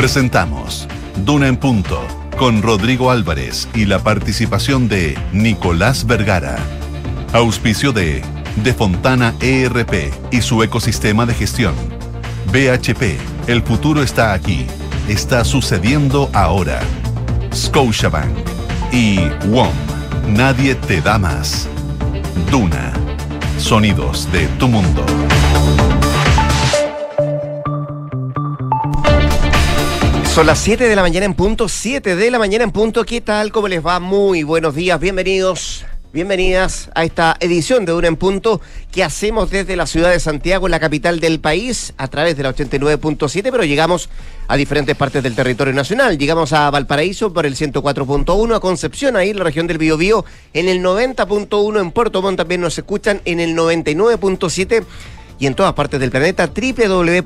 Presentamos Duna en Punto con Rodrigo Álvarez y la participación de Nicolás Vergara. Auspicio de De Fontana ERP y su ecosistema de gestión. BHP, el futuro está aquí. Está sucediendo ahora. Scotiabank y WOM. Nadie te da más. Duna. Sonidos de tu mundo. Son las 7 de la mañana en punto, 7 de la mañana en punto. ¿Qué tal? ¿Cómo les va? Muy buenos días, bienvenidos, bienvenidas a esta edición de Una en Punto que hacemos desde la ciudad de Santiago, la capital del país, a través de la 89.7, pero llegamos a diferentes partes del territorio nacional. Llegamos a Valparaíso por el 104.1, a Concepción, ahí en la región del Biobío, en el 90.1, en Puerto Montt también nos escuchan en el 99.7 y en todas partes del planeta, www.duna.cl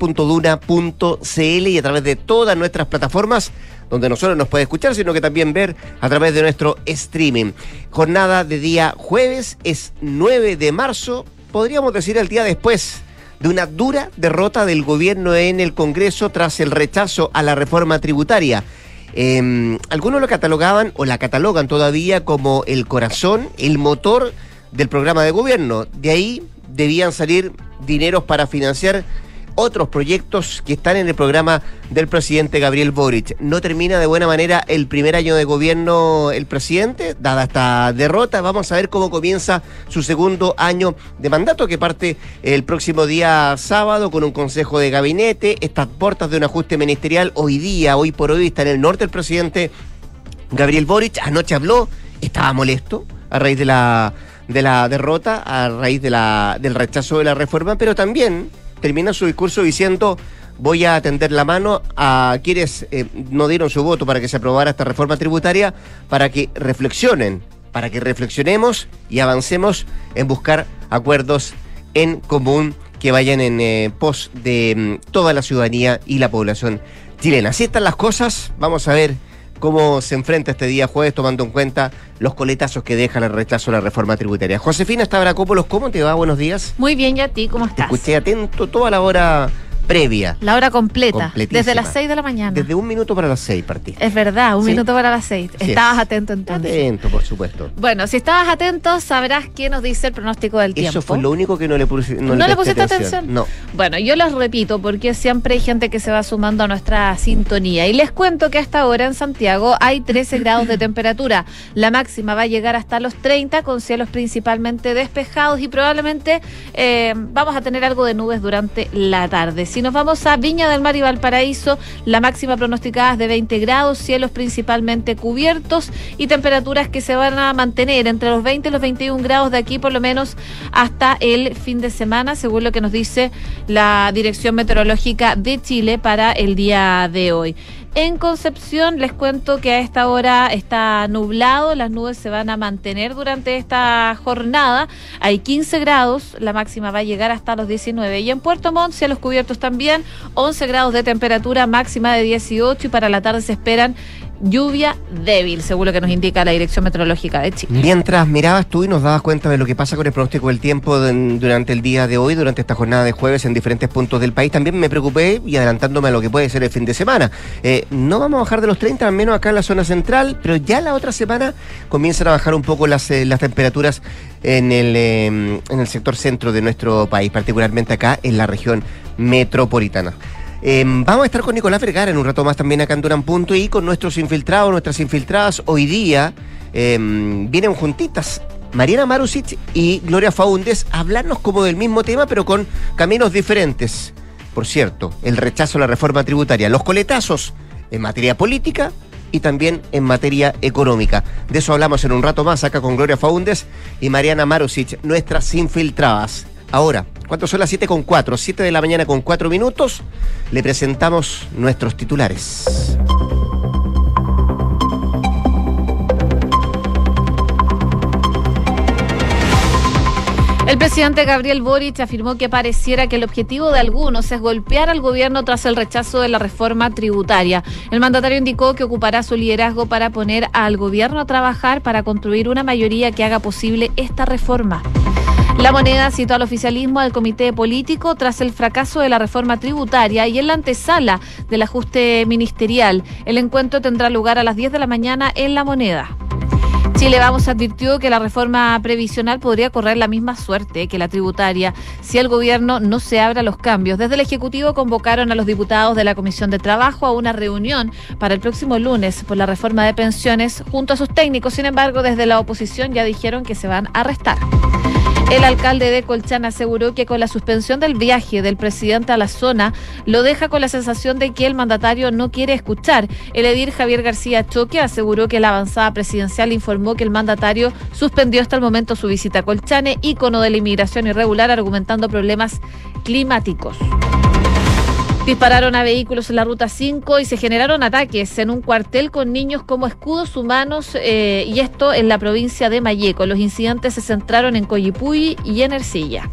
y a través de todas nuestras plataformas donde no solo nos puede escuchar, sino que también ver a través de nuestro streaming. Jornada de día jueves es 9 de marzo, podríamos decir el día después de una dura derrota del gobierno en el Congreso tras el rechazo a la reforma tributaria. Eh, algunos lo catalogaban o la catalogan todavía como el corazón, el motor del programa de gobierno. De ahí debían salir dineros para financiar otros proyectos que están en el programa del presidente Gabriel Boric. No termina de buena manera el primer año de gobierno el presidente, dada esta derrota. Vamos a ver cómo comienza su segundo año de mandato, que parte el próximo día sábado con un consejo de gabinete. Estas puertas de un ajuste ministerial hoy día, hoy por hoy, está en el norte el presidente Gabriel Boric. Anoche habló, estaba molesto a raíz de la de la derrota a raíz de la, del rechazo de la reforma, pero también termina su discurso diciendo voy a tender la mano a quienes eh, no dieron su voto para que se aprobara esta reforma tributaria, para que reflexionen, para que reflexionemos y avancemos en buscar acuerdos en común que vayan en eh, pos de mm, toda la ciudadanía y la población chilena. Así están las cosas, vamos a ver cómo se enfrenta este día jueves tomando en cuenta los coletazos que deja el rechazo a la reforma tributaria. Josefina Stavrakopoulos, ¿cómo te va? Buenos días. Muy bien, ¿y a ti? ¿Cómo estás? Te escuché atento toda la hora previa. La hora completa. Desde las 6 de la mañana. Desde un minuto para las 6 partiste. Es verdad, un minuto para las 6. Estabas atento entonces. Atento, por supuesto. Bueno, si estabas atento, sabrás qué nos dice el pronóstico del tiempo. Eso fue lo único que no le puse. ¿No, le, pusiste atención? No. Bueno, yo los repito porque siempre hay gente que se va sumando a nuestra sintonía. Y les cuento que hasta ahora en Santiago hay 13 grados de temperatura. La máxima va a llegar hasta los 30 con cielos principalmente despejados y probablemente eh, vamos a tener algo de nubes durante la tarde. Si nos vamos a Viña del Mar y Valparaíso, la máxima pronosticada es de 20 grados, cielos principalmente cubiertos y temperaturas que se van a mantener entre los 20 y los 21 grados de aquí por lo menos hasta el fin de semana, según lo que nos dice la Dirección Meteorológica de Chile para el día de hoy. En Concepción les cuento que a esta hora está nublado, las nubes se van a mantener durante esta jornada. Hay 15 grados, la máxima va a llegar hasta los 19. Y en Puerto Montt, los cubiertos también, 11 grados de temperatura, máxima de 18 y para la tarde se esperan lluvia débil, seguro que nos indica la Dirección Meteorológica de Chile. Mientras mirabas tú y nos dabas cuenta de lo que pasa con el pronóstico del tiempo durante el día de hoy, durante esta jornada de jueves en diferentes puntos del país, también me preocupé y adelantándome a lo que puede ser el fin de semana. Eh, no vamos a bajar de los 30, al menos acá en la zona central, pero ya la otra semana comienzan a bajar un poco las, eh, las temperaturas en el, eh, en el sector centro de nuestro país, particularmente acá en la región metropolitana. Em, vamos a estar con Nicolás Vergara en un rato más también acá en Durán Punto y con nuestros infiltrados, nuestras infiltradas. Hoy día em, vienen juntitas Mariana Marusic y Gloria Faúndez a hablarnos como del mismo tema, pero con caminos diferentes. Por cierto, el rechazo a la reforma tributaria, los coletazos en materia política y también en materia económica. De eso hablamos en un rato más acá con Gloria Faúndez y Mariana Marusic, nuestras infiltradas. Ahora, ¿cuánto son las 7 con 4? 7 de la mañana con 4 minutos. Le presentamos nuestros titulares. El presidente Gabriel Boric afirmó que pareciera que el objetivo de algunos es golpear al gobierno tras el rechazo de la reforma tributaria. El mandatario indicó que ocupará su liderazgo para poner al gobierno a trabajar para construir una mayoría que haga posible esta reforma. La moneda citó al oficialismo al comité político tras el fracaso de la reforma tributaria y en la antesala del ajuste ministerial. El encuentro tendrá lugar a las 10 de la mañana en la moneda. Chile Vamos advirtió que la reforma previsional podría correr la misma suerte que la tributaria si el gobierno no se abre a los cambios. Desde el Ejecutivo convocaron a los diputados de la Comisión de Trabajo a una reunión para el próximo lunes por la reforma de pensiones junto a sus técnicos. Sin embargo, desde la oposición ya dijeron que se van a restar. El alcalde de Colchán aseguró que con la suspensión del viaje del presidente a la zona lo deja con la sensación de que el mandatario no quiere escuchar. El edir Javier García Choque aseguró que la avanzada presidencial informó que el mandatario suspendió hasta el momento su visita a Colchane, ícono de la inmigración irregular, argumentando problemas climáticos. Dispararon a vehículos en la ruta 5 y se generaron ataques en un cuartel con niños como escudos humanos eh, y esto en la provincia de Mayeco. Los incidentes se centraron en Coyipuy y en Ercilla.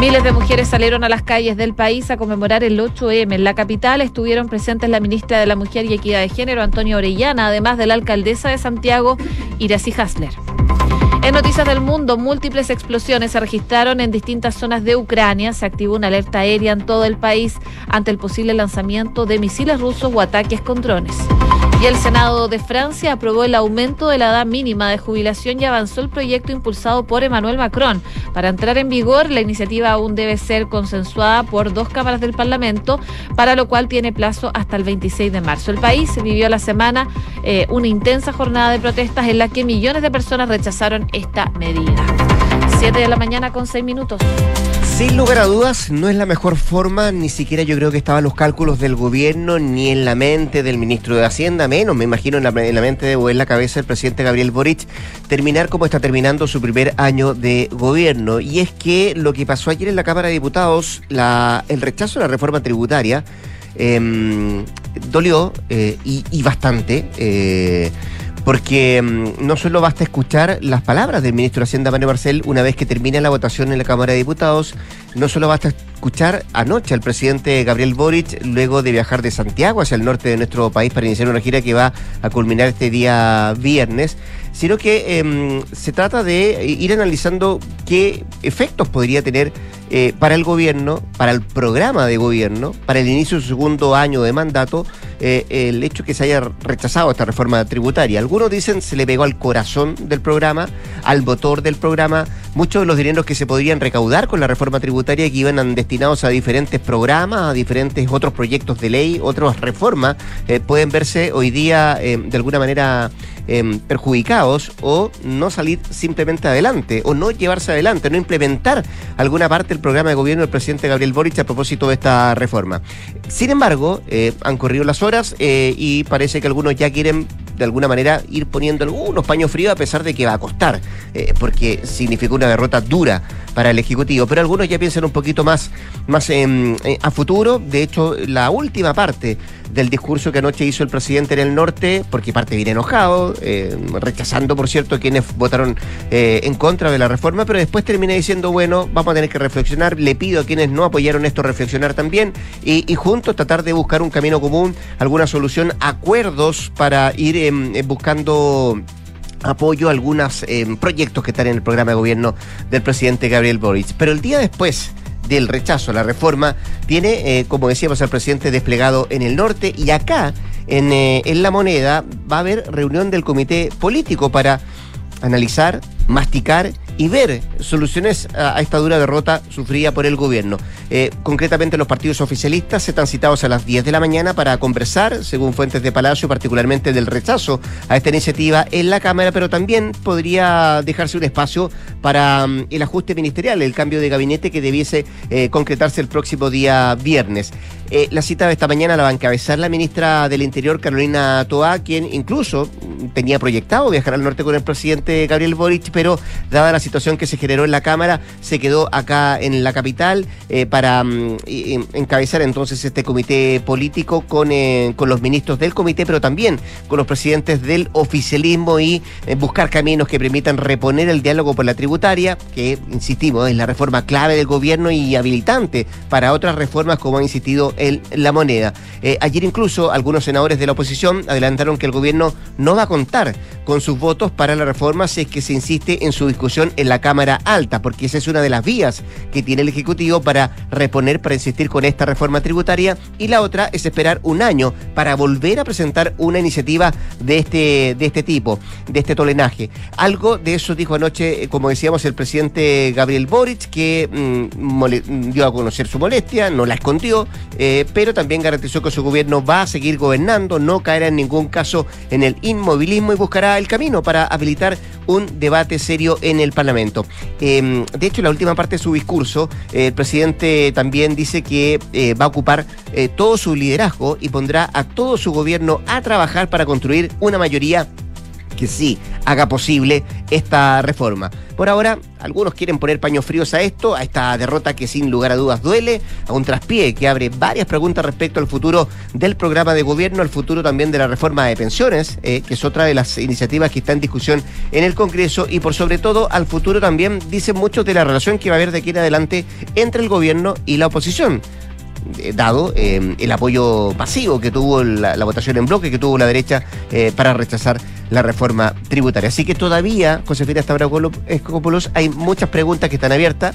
Miles de mujeres salieron a las calles del país a conmemorar el 8M. En la capital estuvieron presentes la ministra de la Mujer y Equidad de Género, Antonia Orellana, además de la alcaldesa de Santiago, Iracy Hasler. En Noticias del Mundo, múltiples explosiones se registraron en distintas zonas de Ucrania. Se activó una alerta aérea en todo el país ante el posible lanzamiento de misiles rusos o ataques con drones. Y el Senado de Francia aprobó el aumento de la edad mínima de jubilación y avanzó el proyecto impulsado por Emmanuel Macron. Para entrar en vigor, la iniciativa aún debe ser consensuada por dos cámaras del Parlamento, para lo cual tiene plazo hasta el 26 de marzo. El país vivió la semana eh, una intensa jornada de protestas en la que millones de personas rechazaron esta medida. 7 de la mañana con 6 minutos. Sin lugar a dudas, no es la mejor forma, ni siquiera yo creo que estaban los cálculos del gobierno, ni en la mente del ministro de Hacienda, menos, me imagino en la, mente o en la cabeza del presidente Gabriel Boric, terminar como está terminando su primer año de gobierno. Y es que lo que pasó ayer en la Cámara de Diputados, el rechazo de la reforma tributaria, em, dolió eh, y, y, bastante. Eh, porque mm, no solo basta escuchar las palabras del ministro de Hacienda, Manuel Marcel, una vez que termine la votación en la Cámara de Diputados, no solo basta escuchar anoche al presidente Gabriel Boric, luego de viajar de Santiago hacia el norte de nuestro país para iniciar una gira que va a culminar este día viernes, sino que em, se trata de ir analizando qué efectos podría tener eh, para el gobierno, para el programa de gobierno, para el inicio de su segundo año de mandato, eh, el hecho que se haya rechazado esta reforma tributaria. Algunos dicen se le pegó al corazón del programa, al motor del programa, muchos de los dineros que se podrían recaudar con la reforma tributaria que iban destinados a diferentes programas, a diferentes otros proyectos de ley, otras reformas, eh, pueden verse hoy día de alguna manera Em, perjudicados o no salir simplemente adelante o no llevarse adelante, no implementar alguna parte del programa de gobierno del presidente Gabriel Boric a propósito de esta reforma. Sin embargo, eh, han corrido las horas eh, y parece que algunos ya quieren de alguna manera ir poniendo algunos paños fríos a pesar de que va a costar, eh, porque significó una derrota dura para el Ejecutivo. Pero algunos ya piensan un poquito más, más a futuro. De hecho, la última parte del discurso que anoche hizo el presidente en el norte, porque parte bien enojado, eh, rechazando, por cierto, quienes votaron eh, en contra de la reforma, pero después termina diciendo, bueno, vamos a tener que reflexionar, le pido a quienes no apoyaron esto reflexionar también y, y juntos tratar de buscar un camino común, alguna solución, acuerdos para ir em, eh, buscando apoyo a algunos em, proyectos que están en el programa de gobierno del presidente Gabriel Boric. Pero el día después del rechazo a la reforma tiene, eh, como decíamos, al presidente desplegado en el norte y acá, en, eh, en La Moneda, va a haber reunión del comité político para analizar, masticar y ver soluciones a, esta dura derrota sufrida por el gobierno. Eh, concretamente, los partidos oficialistas se están citados a las 10 de la mañana para conversar, según fuentes de Palacio, particularmente del rechazo a esta iniciativa en la Cámara, pero también podría dejarse un espacio para mm, el ajuste ministerial, el cambio de gabinete que debiese eh, concretarse el próximo día viernes. Eh, la cita de esta mañana la va a encabezar la ministra del Interior, Carolina Toa, quien incluso tenía proyectado viajar al norte con el presidente Gabriel Boric, pero dada la situación que se generó en la Cámara, se quedó acá en la capital eh, para mm, encabezar entonces este comité político con, eh, con los ministros del comité, pero también con los presidentes del oficialismo y eh, buscar caminos que permitan reponer el diálogo por la tributaria, que, insistimos, es la reforma clave del gobierno y habilitante para otras reformas como ha insistido en la moneda. ayer incluso algunos senadores de la oposición adelantaron que el gobierno no va a contar con sus votos para la reforma si es que se insiste en su discusión en la Cámara Alta, porque esa es una de las vías que tiene el Ejecutivo para reponer, para insistir con esta reforma tributaria, y la otra es esperar un año para volver a presentar una iniciativa de este, de este tipo, de este tolenaje. Algo de eso dijo anoche, eh, como decíamos, el presidente Gabriel Boric, que mm, dio a conocer su molestia, no la escondió, eh, pero también garantizó que su gobierno va a seguir gobernando, no caerá en ningún caso en el inmovilismo y buscará el camino para habilitar un debate serio en el Parlamento. Em, de hecho, en la última parte de su discurso, el presidente también dice que eh, va a ocupar eh, todo su liderazgo y pondrá a todo su gobierno a trabajar para construir una mayoría que sí haga posible esta reforma. Por ahora, algunos quieren poner paños fríos a esto, a esta derrota que sin lugar a dudas duele, a un traspié que abre varias preguntas respecto al futuro del programa de gobierno, al futuro también de la reforma de pensiones, eh, que es otra de las iniciativas que está en discusión en el Congreso, y por sobre todo al futuro también, dicen muchos, de la relación que va a haber de aquí en adelante entre el gobierno y la oposición. Eh, dado eh, el apoyo pasivo que tuvo la, votación en bloque que tuvo la derecha eh, para rechazar la reforma tributaria. Así que todavía, Josefina Stavrakopoulos, hay muchas preguntas que están abiertas.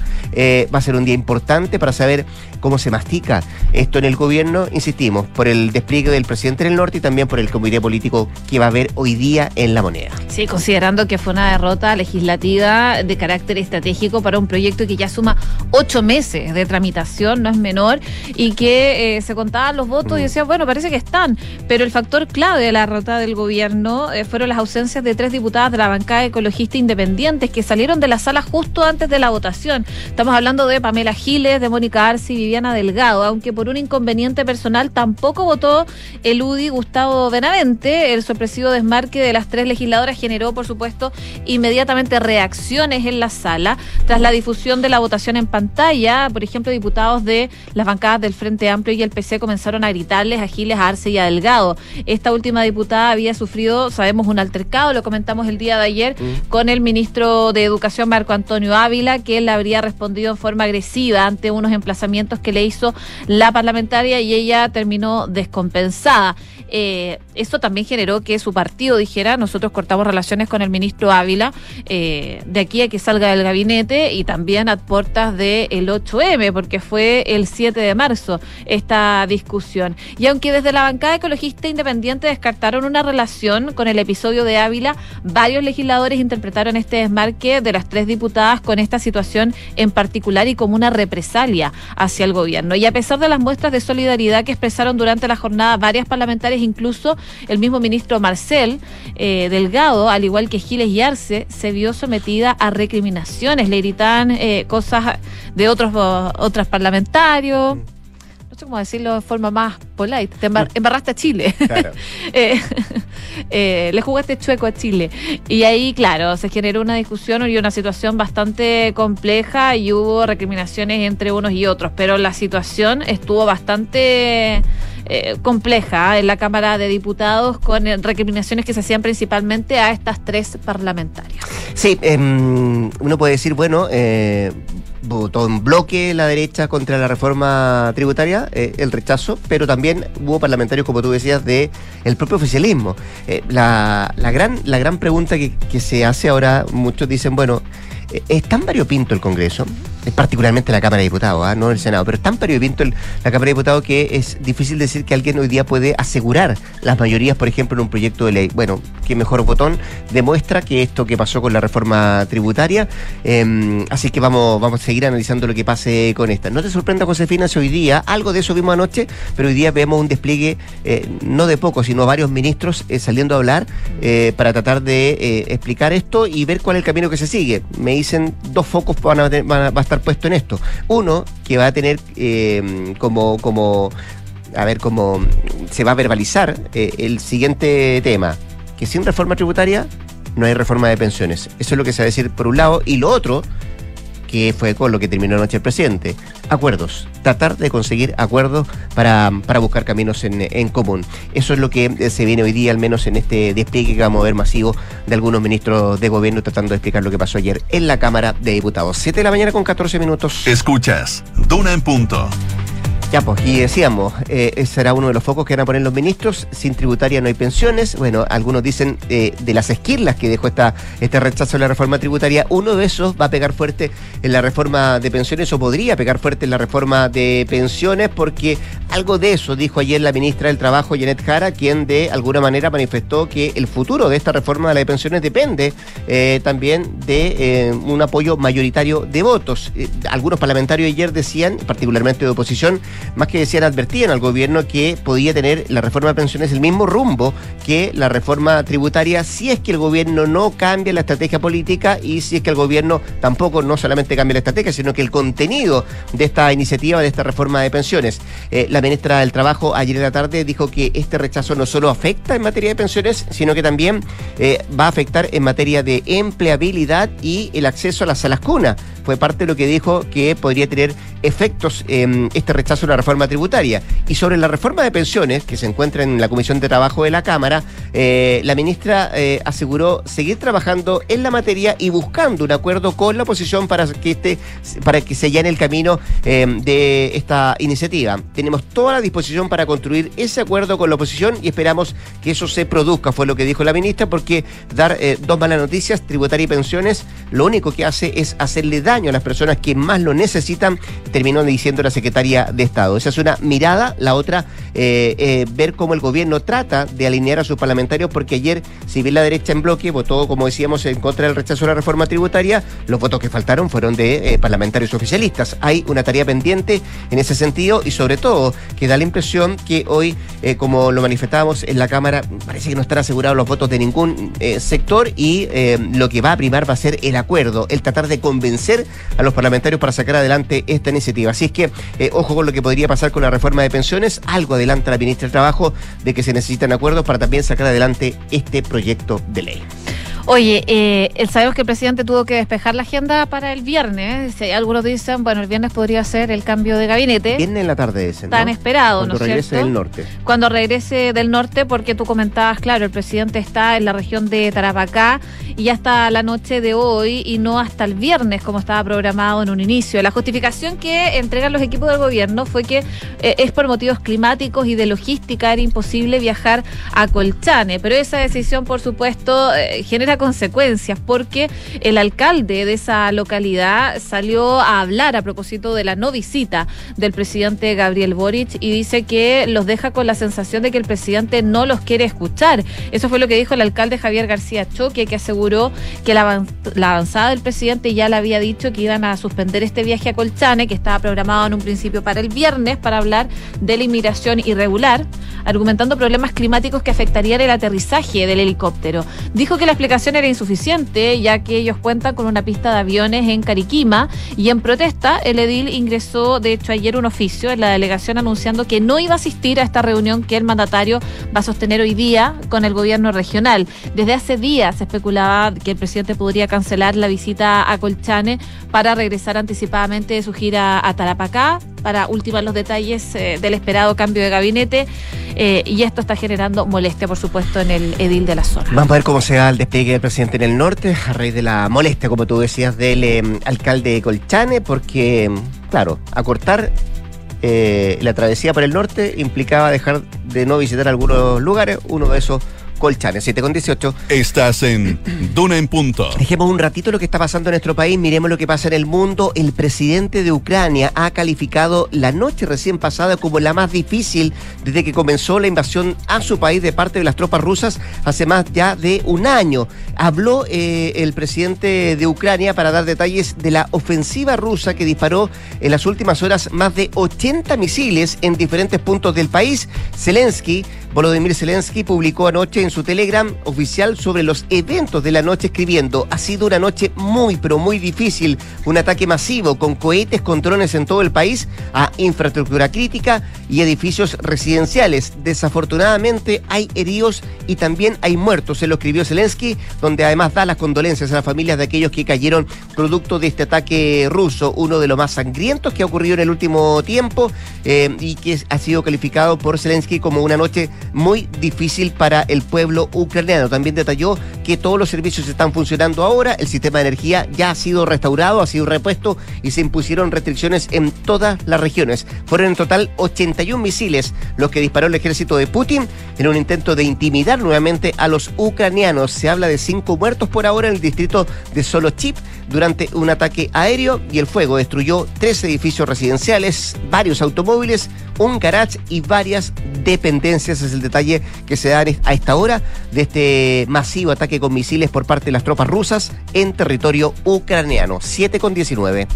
va a ser un día importante para saber cómo se mastica esto en el gobierno, insistimos, por el despliegue del presidente del norte y también por el comité político que va a haber hoy día en la moneda. Sí, considerando que fue una derrota legislativa de carácter estratégico para un proyecto que ya suma ocho meses de tramitación, no es menor, y que eh, se contaban los votos y mm. decía, bueno, parece que están, pero el factor clave de la derrota del gobierno eh, fueron las ausencias de tres diputadas de la bancada ecologista independientes que salieron de la sala justo antes de la votación. Estamos hablando de Pamela Giles, de Mónica Arce y Viviana Delgado, aunque por un inconveniente personal tampoco votó el UDI Gustavo Benavente. El sorpresivo desmarque de las tres legisladoras generó, por supuesto, inmediatamente reacciones en la sala. Tras la difusión de la votación en pantalla, por ejemplo, diputados de las bancadas de el Frente Amplio y el PC comenzaron a gritarles a Giles, a Arce y a Delgado. Esta última diputada había sufrido, sabemos, un altercado, lo comentamos el día de ayer, mm. con el ministro de Educación, Marco Antonio Ávila, que él habría respondido en forma agresiva ante unos emplazamientos que le hizo la parlamentaria y ella terminó descompensada. Eh, eso también generó que su partido dijera, nosotros cortamos relaciones con el ministro Ávila, eh, de aquí a que salga del gabinete y también a puertas del 8M, porque fue el 7 de marzo esta discusión. Y aunque desde la bancada ecologista independiente descartaron una relación con el episodio de Ávila, varios legisladores interpretaron este desmarque de las tres diputadas con esta situación en particular y como una represalia hacia el gobierno. Y a pesar de las muestras de solidaridad que expresaron durante la jornada varias parlamentarias, incluso el mismo ministro Marcel eh, Delgado, al igual que Giles y Arce, se vio sometida a recriminaciones. Le gritan eh, cosas de otros, otros parlamentarios no sé cómo decirlo de forma más polite, te embarraste a Chile. Claro. Eh, eh, le jugaste chueco a Chile. Y ahí, claro, se generó una discusión y una situación bastante compleja y hubo recriminaciones entre unos y otros, pero la situación estuvo bastante... Eh, compleja en la Cámara de Diputados con recriminaciones que se hacían principalmente a estas tres parlamentarias. Sí, em, uno puede decir, bueno, eh, votó en bloque la derecha contra la reforma tributaria, eh, el rechazo, pero también hubo parlamentarios, como tú decías, de el propio oficialismo. Eh, la, la, gran, la gran pregunta que, que se hace ahora, muchos dicen, bueno, eh, ¿es tan variopinto el Congreso? Particularmente la Cámara de Diputados, ¿ah? no el Senado, pero es tan periodista la Cámara de Diputados que es difícil decir que alguien hoy día puede asegurar las mayorías, por ejemplo, en un proyecto de ley. Bueno, qué mejor botón demuestra que esto que pasó con la reforma tributaria, em, así que vamos, vamos a seguir analizando lo que pase con esta. No te sorprenda, Josefina, si hoy día, algo de eso vimos anoche, pero hoy día vemos un despliegue eh, no de pocos, sino varios ministros eh, saliendo a hablar eh, para tratar de explicar esto y ver cuál es el camino que se sigue. Me dicen dos focos van a, van a estar puesto en esto. Uno, que va a tener eh, como, como, a ver cómo se va a verbalizar eh, el siguiente tema, que sin reforma tributaria no hay reforma de pensiones. Eso es lo que se va a decir por un lado. Y lo otro, que fue con lo que terminó anoche el presidente. Acuerdos, tratar de conseguir acuerdos para, buscar caminos en, común. Eso es lo que eh, se viene hoy día, al menos en este despliegue que vamos a ver masivo de algunos ministros de gobierno tratando de explicar lo que pasó ayer en la Cámara de Diputados. 7 de la mañana con 14 minutos. Escuchas, Duna en punto. Ya, pues, y decíamos, eh, será uno de los focos que van a poner los ministros. Sin tributaria no hay pensiones. Bueno, algunos dicen eh, de las esquirlas que dejó esta, este rechazo a la reforma tributaria. Uno de esos va a pegar fuerte en la reforma de pensiones o podría pegar fuerte en la reforma de pensiones porque algo de eso dijo ayer la ministra del Trabajo, Janet Jara, quien de alguna manera manifestó que el futuro de esta reforma de la de pensiones depende eh, también de un apoyo mayoritario de votos. algunos parlamentarios ayer decían, particularmente de oposición, más que decían, advertían al gobierno que podía tener la reforma de pensiones el mismo rumbo que la reforma tributaria si es que el gobierno no cambia la estrategia política y si es que el gobierno tampoco no solamente cambia la estrategia, sino que el contenido de esta iniciativa, de esta reforma de pensiones. Eh, la ministra del Trabajo ayer en la tarde dijo que este rechazo no solo afecta en materia de pensiones, sino que también eh, va a afectar en materia de empleabilidad y el acceso a las salas cuna. Fue parte de lo que dijo que podría tener efectos eh, este rechazo a la reforma tributaria. Y sobre la reforma de pensiones, que se encuentra en la Comisión de Trabajo de la Cámara, eh, la ministra eh, aseguró seguir trabajando en la materia y buscando un acuerdo con la oposición para que, este, para que se llane el camino eh, de esta iniciativa. Tenemos toda la disposición para construir ese acuerdo con la oposición y esperamos que eso se produzca, fue lo que dijo la ministra, porque dar dos malas noticias, tributaria y pensiones, lo único que hace es hacerle daño a las personas que más lo necesitan, terminó diciendo la secretaria de Estado. Esa es una mirada, la otra, eh, eh, ver cómo el gobierno trata de alinear a sus parlamentarios, porque ayer, si bien la derecha en bloque votó, como decíamos, en contra del rechazo a la reforma tributaria, los votos que faltaron fueron de eh, parlamentarios oficialistas. Hay una tarea pendiente en ese sentido y sobre todo que da la impresión que hoy, como lo manifestábamos en la Cámara, parece que no están asegurados los votos de ningún sector y lo que va a primar va a ser el acuerdo, el tratar de convencer a los parlamentarios para sacar adelante esta iniciativa. Así es que, ojo con lo que podría pasar con la reforma de pensiones, algo adelanta la ministra del Trabajo de que se necesitan acuerdos para también sacar adelante este proyecto de ley. Oye, eh, sabemos que el presidente tuvo que despejar la agenda para el viernes. algunos dicen, bueno, el viernes podría ser el cambio de gabinete. Viernes en la tarde ese, ¿no? Tan esperado, Cuando ¿no es regrese del norte. Cuando regrese del norte, porque tú comentabas, claro, el presidente está en la región de Tarapacá y ya hasta la noche de hoy y no hasta el viernes como estaba programado en un inicio. La justificación que entregan los equipos del gobierno fue que eh, es por motivos climáticos y de logística era imposible viajar a Colchane, pero esa decisión, por supuesto, eh, genera consecuencias porque el alcalde de esa localidad salió a hablar a propósito de la no visita del presidente Gabriel Boric y dice que los deja con la sensación de que el presidente no los quiere escuchar. Eso fue lo que dijo el alcalde Javier García Choque, que aseguró que la, avanzada del presidente ya le había dicho que iban a suspender este viaje a Colchane, que estaba programado en un principio para el viernes, para hablar de la inmigración irregular, argumentando problemas climáticos que afectarían el aterrizaje del helicóptero. Dijo que la explicación era insuficiente, ya que ellos cuentan con una pista de aviones en Cariquima y en protesta el edil ingresó, de hecho, ayer un oficio en la delegación anunciando que no iba a asistir a esta reunión que el mandatario va a sostener hoy día con el gobierno regional. Desde hace días se especulaba que el presidente podría cancelar la visita a Colchane para regresar anticipadamente de su gira a Tarapacá para ultimar los detalles eh, del esperado cambio de gabinete eh, y esto está generando molestia, por supuesto, en el edil de la zona. Vamos a ver cómo se da el despliegue del presidente en el norte a raíz de la molestia, como tú decías, del em, alcalde de Colchane, porque, claro, acortar eh, la travesía por el norte implicaba dejar de no visitar algunos lugares, uno de esos Colchane, 7 con 18. Estás en Duna en Punto. Dejemos un ratito lo que está pasando en nuestro país, miremos lo que pasa en el mundo. El presidente de Ucrania ha calificado la noche recién pasada como la más difícil desde que comenzó la invasión a su país de parte de las tropas rusas hace más ya de un año. Habló eh, el presidente de Ucrania para dar detalles de la ofensiva rusa que disparó en las últimas horas más de 80 misiles en diferentes puntos del país. Zelensky Volodymyr Zelensky publicó anoche en su Telegram oficial sobre los eventos de la noche escribiendo, ha sido una noche muy pero muy difícil, un ataque masivo con cohetes con drones en todo el país a infraestructura crítica y edificios residenciales. Desafortunadamente hay heridos y también hay muertos, se lo escribió Zelensky, donde además da las condolencias a las familias de aquellos que cayeron producto de este ataque ruso, uno de los más sangrientos que ha ocurrido en el último tiempo eh, y que ha sido calificado por Zelensky como una noche muy difícil para el pueblo ucraniano. También detalló que todos los servicios están funcionando ahora, el sistema de energía ya ha sido restaurado, ha sido repuesto y se impusieron restricciones en todas las regiones. Fueron en total 81 misiles los que disparó el ejército de Putin en un intento de intimidar nuevamente a los ucranianos. Se habla de cinco muertos por ahora en el distrito de Solochip durante un ataque aéreo y el fuego destruyó tres edificios residenciales, varios automóviles, un garage y varias dependencias. Es el detalle que se da a esta hora de este masivo ataque con misiles por parte de las tropas rusas en territorio ucraniano. 7 con 19.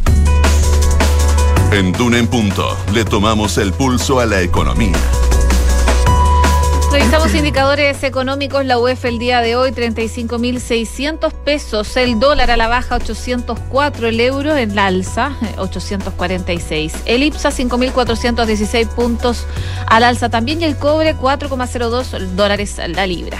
En Duna en Punto le tomamos el pulso a la economía. Revisamos indicadores económicos. La UEF el día de hoy, 35.600 pesos. El dólar a la baja, 804. El euro en la alza, 846. El IPSA, 5.416 puntos al alza también. Y el cobre, 4,02 dólares la libra.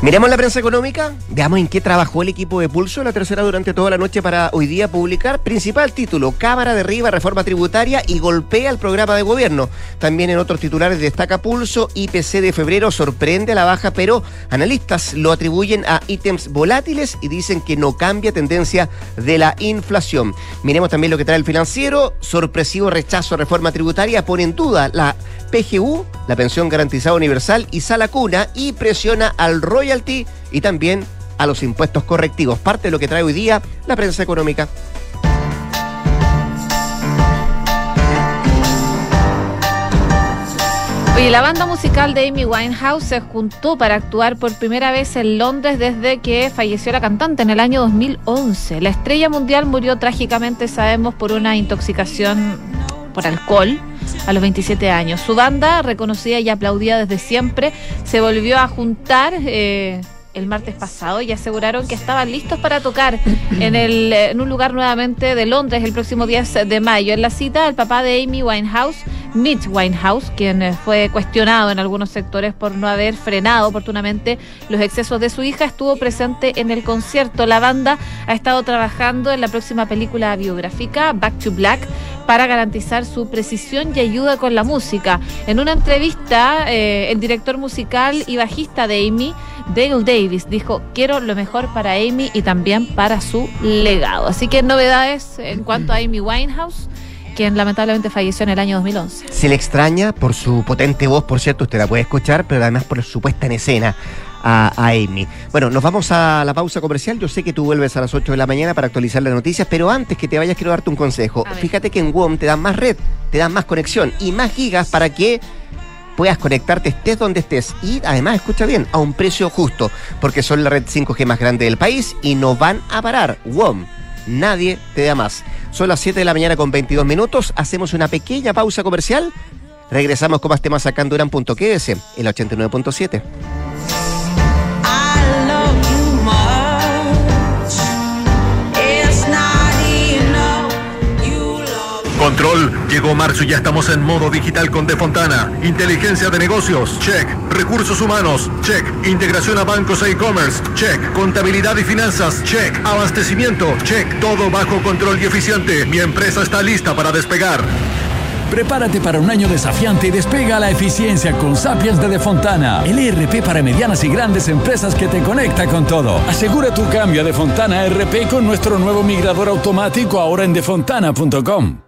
Miremos la prensa económica, veamos en qué trabajó el equipo de Pulso la tercera durante toda la noche para hoy día publicar. Principal título, Cámara derriba reforma tributaria y golpea el programa de gobierno. También en otros titulares destaca Pulso, IPC de febrero sorprende a la baja, pero analistas lo atribuyen a ítems volátiles y dicen que no cambia tendencia de la inflación. Miremos también lo que trae el financiero, sorpresivo rechazo a reforma tributaria pone en duda la PGU, la pensión garantizada universal y sala cuna y presiona al Y también a los impuestos correctivos. Parte de lo que trae hoy día la prensa económica. Oye, la banda musical de Amy Winehouse se juntó para actuar por primera vez en Londres desde que falleció la cantante en el año 2011. La estrella mundial murió trágicamente, sabemos, por una intoxicación por alcohol a los 27 años. Su banda, reconocida y aplaudida desde siempre, se volvió a juntar. Eh, el martes pasado y aseguraron que estaban listos para tocar en, el, en un lugar nuevamente de Londres el próximo 10 de mayo. En la cita, el papá de Amy Winehouse, Mitch Winehouse, quien eh, fue cuestionado en algunos sectores por no haber frenado oportunamente los excesos de su hija, estuvo presente en el concierto. La banda ha estado trabajando en la próxima película biográfica, Back to Black, para garantizar su precisión y ayuda con la música. En una entrevista, eh, el director musical y bajista de Amy, Dale Davis, dijo, quiero lo mejor para Amy y también para su legado. Así que novedades en cuanto a Amy Winehouse quien lamentablemente falleció en el año 2011. Se le extraña por su potente voz, por cierto, usted la puede escuchar, pero además por su puesta en escena a, Amy. Bueno, nos vamos a la pausa comercial. Yo sé que tú vuelves a las 8 de la mañana para actualizar las noticias, pero antes que te vayas quiero darte un consejo. Fíjate que en WOM te dan más red, te dan más conexión y más gigas para que puedas conectarte estés donde estés y además escucha bien a un precio justo porque son la red 5G más grande del país y no van a parar. WOM, nadie te da más. Son las 7 de la mañana con 22 minutos, hacemos una pequeña pausa comercial. Regresamos con más temas acá en Duran.qs, el 89.7. Control, llegó marzo y ya estamos en modo digital con Defontana. Inteligencia de negocios, check. Recursos humanos, check. Integración a bancos e e-commerce, check. Contabilidad y finanzas, check. Abastecimiento, check. Todo bajo control y eficiente. Mi empresa está lista para despegar. Prepárate para un año desafiante y despega la eficiencia con Sapiens de Defontana, el ERP para medianas y grandes empresas que te conecta con todo. Asegura tu cambio a Defontana ERP con nuestro nuevo migrador automático ahora en defontana.com.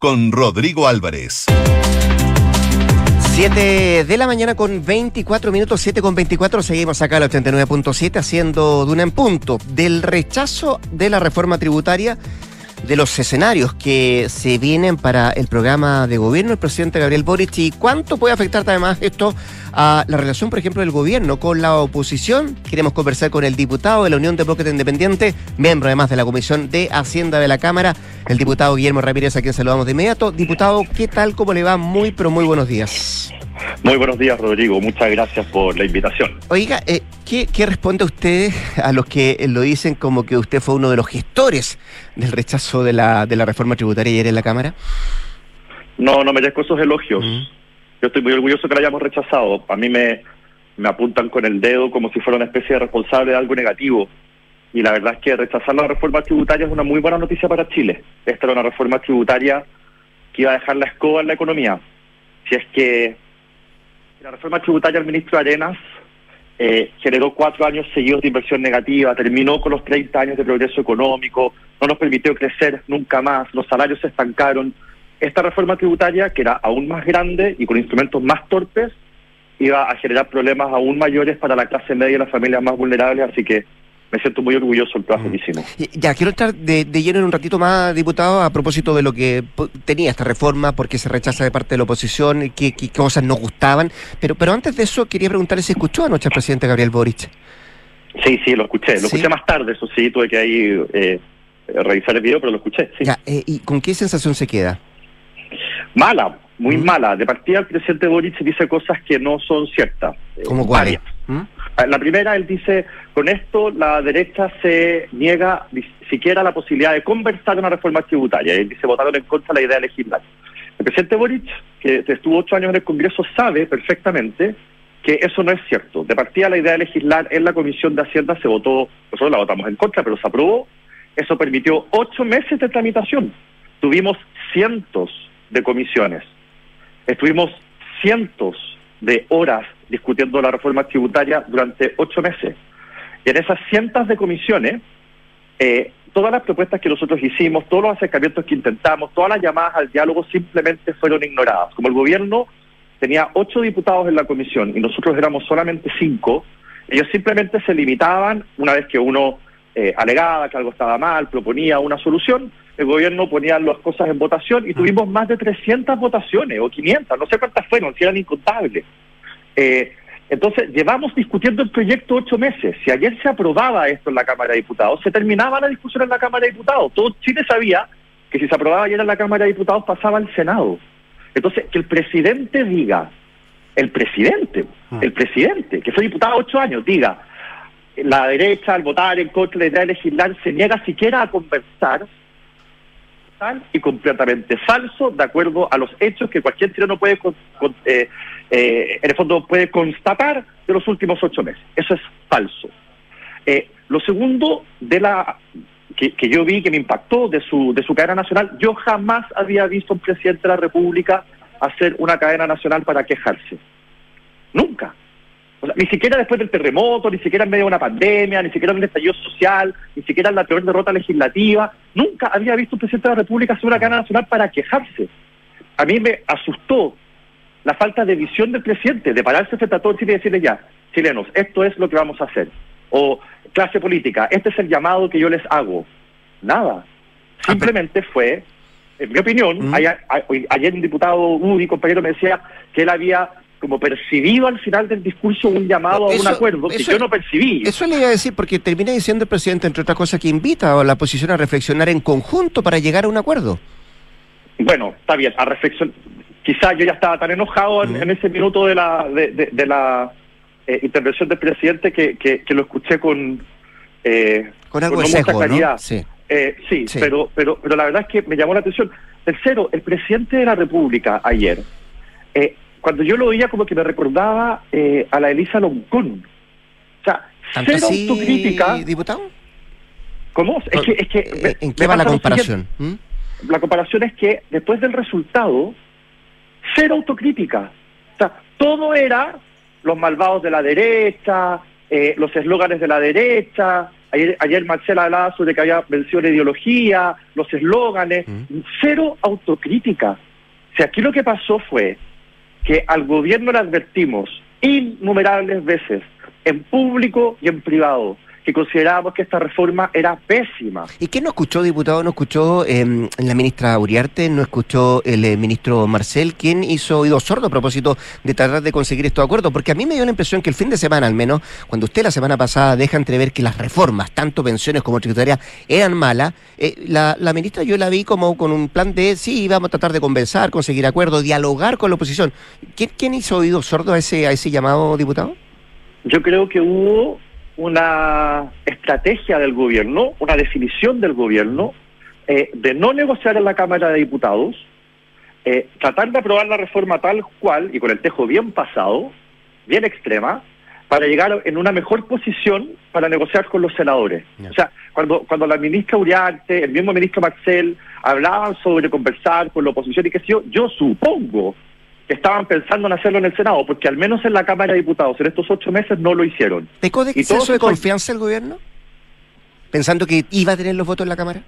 con Rodrigo Álvarez. 7 de la mañana con 24 minutos, 7 con 24, seguimos acá al 89.7 haciendo Duna en punto. Del rechazo de la reforma tributaria, de los escenarios que se vienen para el programa de gobierno del presidente Gabriel Boric y cuánto puede afectar además esto a la relación, por ejemplo, del gobierno con la oposición. Queremos conversar con el diputado de la Unión de Bloques Independiente, miembro además de la Comisión de Hacienda de la Cámara, el diputado Guillermo Ramírez, a quien saludamos de inmediato. Diputado, ¿qué tal? ¿Cómo le va? Muy, pero muy buenos días. Muy buenos días, Rodrigo. Muchas gracias por la invitación. Oiga, eh, ¿qué, ¿qué, responde usted a los que lo dicen como que usted fue uno de los gestores del rechazo de la, de la reforma tributaria ayer en la Cámara? No, no merezco esos elogios. Mm. Yo estoy muy orgulloso que la hayamos rechazado. A mí me, me apuntan con el dedo como si fuera una especie de responsable de algo negativo. Y la verdad es que rechazar la reforma tributaria es una muy buena noticia para Chile. Esta era una reforma tributaria que iba a dejar la escoba en la economía. Si es que la reforma tributaria del ministro Arenas eh, generó cuatro años seguidos de inversión negativa, terminó con los 30 años de progreso económico, no nos permitió crecer nunca más, los salarios se estancaron. Esta reforma tributaria, que era aún más grande y con instrumentos más torpes, iba a generar problemas aún mayores para la clase media y las familias más vulnerables, así que me siento muy orgulloso del trabajo que hicimos. Ya, quiero estar de, lleno en un ratito más, diputado, a propósito de lo que tenía esta reforma, porque se rechaza de parte de la oposición, qué, qué cosas no gustaban. Pero, pero antes de eso, quería preguntarle si escuchó anoche al presidente Gabriel Boric. Sí, sí, lo escuché. Lo escuché más tarde, eso sí, tuve que ahí eh, revisar el video, pero lo escuché. Sí. Ya, eh, ¿y con qué sensación se queda? Mala, muy mala. De partida, el presidente Boric dice cosas que no son ciertas. ¿Cómo cuáles? La primera, él dice, con esto la derecha se niega siquiera la posibilidad de conversar una reforma tributaria. Él dice, votaron en contra de la idea de legislar. El presidente Boric, que estuvo ocho años en el Congreso, sabe perfectamente que eso no es cierto. De partida la idea de legislar en la Comisión de Hacienda se votó, nosotros la votamos en contra, pero se aprobó. Eso permitió ocho meses de tramitación. Tuvimos cientos de comisiones. Estuvimos cientos de horas discutiendo la reforma tributaria durante ocho meses. Y en esas cientos de comisiones, eh, todas las propuestas que nosotros hicimos, todos los acercamientos que intentamos, todas las llamadas al diálogo simplemente fueron ignoradas. Como el gobierno tenía ocho diputados en la comisión y nosotros éramos solamente cinco, ellos simplemente se limitaban, una vez que uno eh, alegaba que algo estaba mal, proponía una solución, el gobierno ponía las cosas en votación y tuvimos más de 300 votaciones o 500, no sé cuántas fueron, si eran incontables. Eh, entonces, llevamos discutiendo el proyecto ocho meses. Si ayer se aprobaba esto en la Cámara de Diputados, se terminaba la discusión en la Cámara de Diputados. Todo Chile sabía que si se aprobaba ayer en la Cámara de Diputados pasaba al Senado. Entonces, que el presidente diga, el presidente, ah. el presidente, que fue diputado ocho años, diga, la derecha al votar en contra de la idea de legislar se niega siquiera a conversar, y completamente falso, de acuerdo a los hechos que cualquier chileno puede eh, eh, en el fondo puede constatar de los últimos ocho meses. Eso es falso. Eh, lo segundo de la que, yo vi que me impactó de su de su cadena nacional, yo jamás había visto a un presidente de la República hacer una cadena nacional para quejarse. Nunca. Ni siquiera después del terremoto, ni siquiera en medio de una pandemia, ni siquiera en el estallido social, ni siquiera en la peor derrota legislativa, nunca había visto un presidente de la República hacer una cadena nacional para quejarse. A mí me asustó la falta de visión del presidente, de pararse frente a todo Chile y decirle ya, chilenos, esto es lo que vamos a hacer. O clase política, este es el llamado que yo les hago. Nada. Ah, Simplemente fue, en mi opinión, ayer, un diputado Udi, compañero, me decía que él había como percibido al final del discurso un llamado a un acuerdo que yo no percibí. Eso le iba a decir, porque termina diciendo el presidente, entre otras cosas, que invita a la oposición a reflexionar en conjunto para llegar a un acuerdo. Bueno, está bien, a reflexionar quizás yo ya estaba tan enojado en, ese minuto de la, de, la eh, intervención del presidente que, que, lo escuché con, eh, con algo de seco, ¿no? Sí, eh, sí, Pero, pero, pero la verdad es que me llamó la atención. Tercero, el presidente de la República ayer, eh, cuando yo lo oía como que me recordaba a la Elisa Loncón. O sea, cero autocrítica. diputado? ¿Cómo? Es que, es que ¿En qué va la comparación? ¿Mm? La comparación es que después del resultado, cero autocrítica. O sea, todo era los malvados de la derecha, eh, los eslóganes de la derecha. Ayer, ayer Marcela hablaba sobre que había la ideología, los eslóganes, cero autocrítica. O sea, aquí lo que pasó fue que al gobierno le advertimos innumerables veces, en público y en privado, que considerábamos que esta reforma era pésima. ¿Y qué no escuchó, diputado? ¿No escuchó eh, la ministra Uriarte? ¿No escuchó el eh, ministro Marcel? ¿Quién hizo oído sordo a propósito de tratar de conseguir estos acuerdos? Porque a mí me dio la impresión que el fin de semana, al menos, cuando usted la semana pasada deja entrever que las reformas, tanto pensiones como tributarias, eran malas, eh, la, la ministra yo la vi como con un plan de, sí, vamos a tratar de conversar, conseguir acuerdos, dialogar con la oposición. ¿Quién, quién hizo oído sordo a ese, a ese llamado, diputado? Yo creo que hubo una estrategia del gobierno, una definición del gobierno eh, de no negociar en la Cámara de Diputados, eh, tratar de aprobar la reforma tal cual y con el tejo bien pasado, bien extrema, para llegar en una mejor posición para negociar con los senadores. O sea, cuando, cuando la ministra Uriarte, el mismo ministro Marcel, hablaban sobre conversar con la oposición y qué sé yo, yo supongo estaban pensando en hacerlo en el Senado, porque al menos en la Cámara de Diputados en estos ocho meses no lo hicieron. ¿Pecó de todos exceso de confianza el gobierno? Pensando que iba a tener los votos en la Cámara.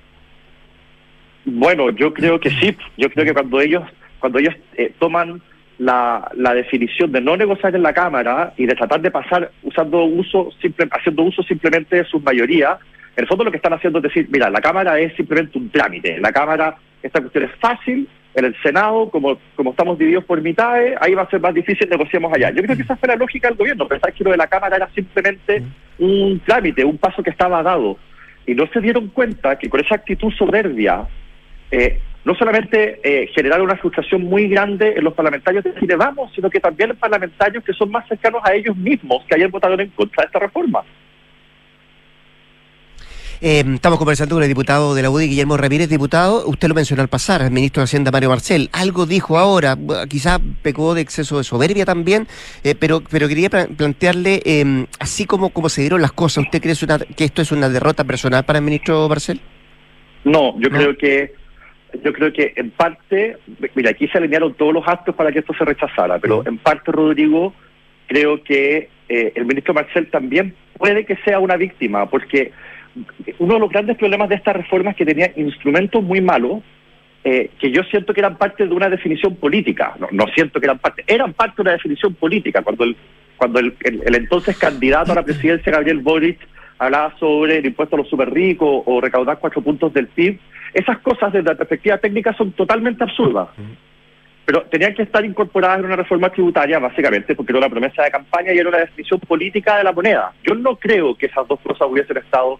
Bueno, yo creo que sí. Yo creo que cuando ellos cuando ellos eh, toman la, la definición de no negociar en la Cámara y de tratar de pasar usando uso simple, haciendo uso simplemente de sus mayorías, en el fondo lo que están haciendo es decir, mira, la Cámara es simplemente un trámite. La Cámara, esta cuestión es fácil. En el Senado, como, como estamos divididos por mitades, ahí va a ser más difícil, negociemos allá. Yo creo que esa fue la lógica del gobierno, pensar que lo de la Cámara era simplemente un trámite, un paso que estaba dado. Y no se dieron cuenta que con esa actitud soberbia, eh, no solamente eh, generaron una frustración muy grande en los parlamentarios de Chile Vamos, sino que también en parlamentarios que son más cercanos a ellos mismos, que ayer votaron en contra de esta reforma. Eh, estamos conversando con el diputado de la UDI, Guillermo Ramírez. Diputado, usted lo mencionó al pasar, el ministro de Hacienda, Mario Marcel. Algo dijo ahora, quizás pecó de exceso de soberbia también, eh, pero, pero quería pla- plantearle, eh, así como, como se dieron las cosas, ¿usted cree una- que esto es una derrota personal para el ministro Marcel? No, yo No. creo que yo creo que en parte, mira, aquí se alinearon todos los actos para que esto se rechazara, pero en parte, Rodrigo, creo que eh, el ministro Marcel también puede que sea una víctima, porque uno de los grandes problemas de esta reforma es que tenía instrumentos muy malos, eh, que yo siento que eran parte de una definición política, no, no siento que eran parte, eran parte de una definición política, cuando el, cuando el, el- el entonces candidato a la presidencia, Gabriel Boric, hablaba sobre el impuesto a los super ricos o recaudar cuatro puntos del PIB, esas cosas desde la perspectiva técnica son totalmente absurdas. Pero tenían que estar incorporadas en una reforma tributaria, básicamente, porque era una promesa de campaña y era una definición política de la moneda. Yo no creo que esas dos cosas hubiesen estado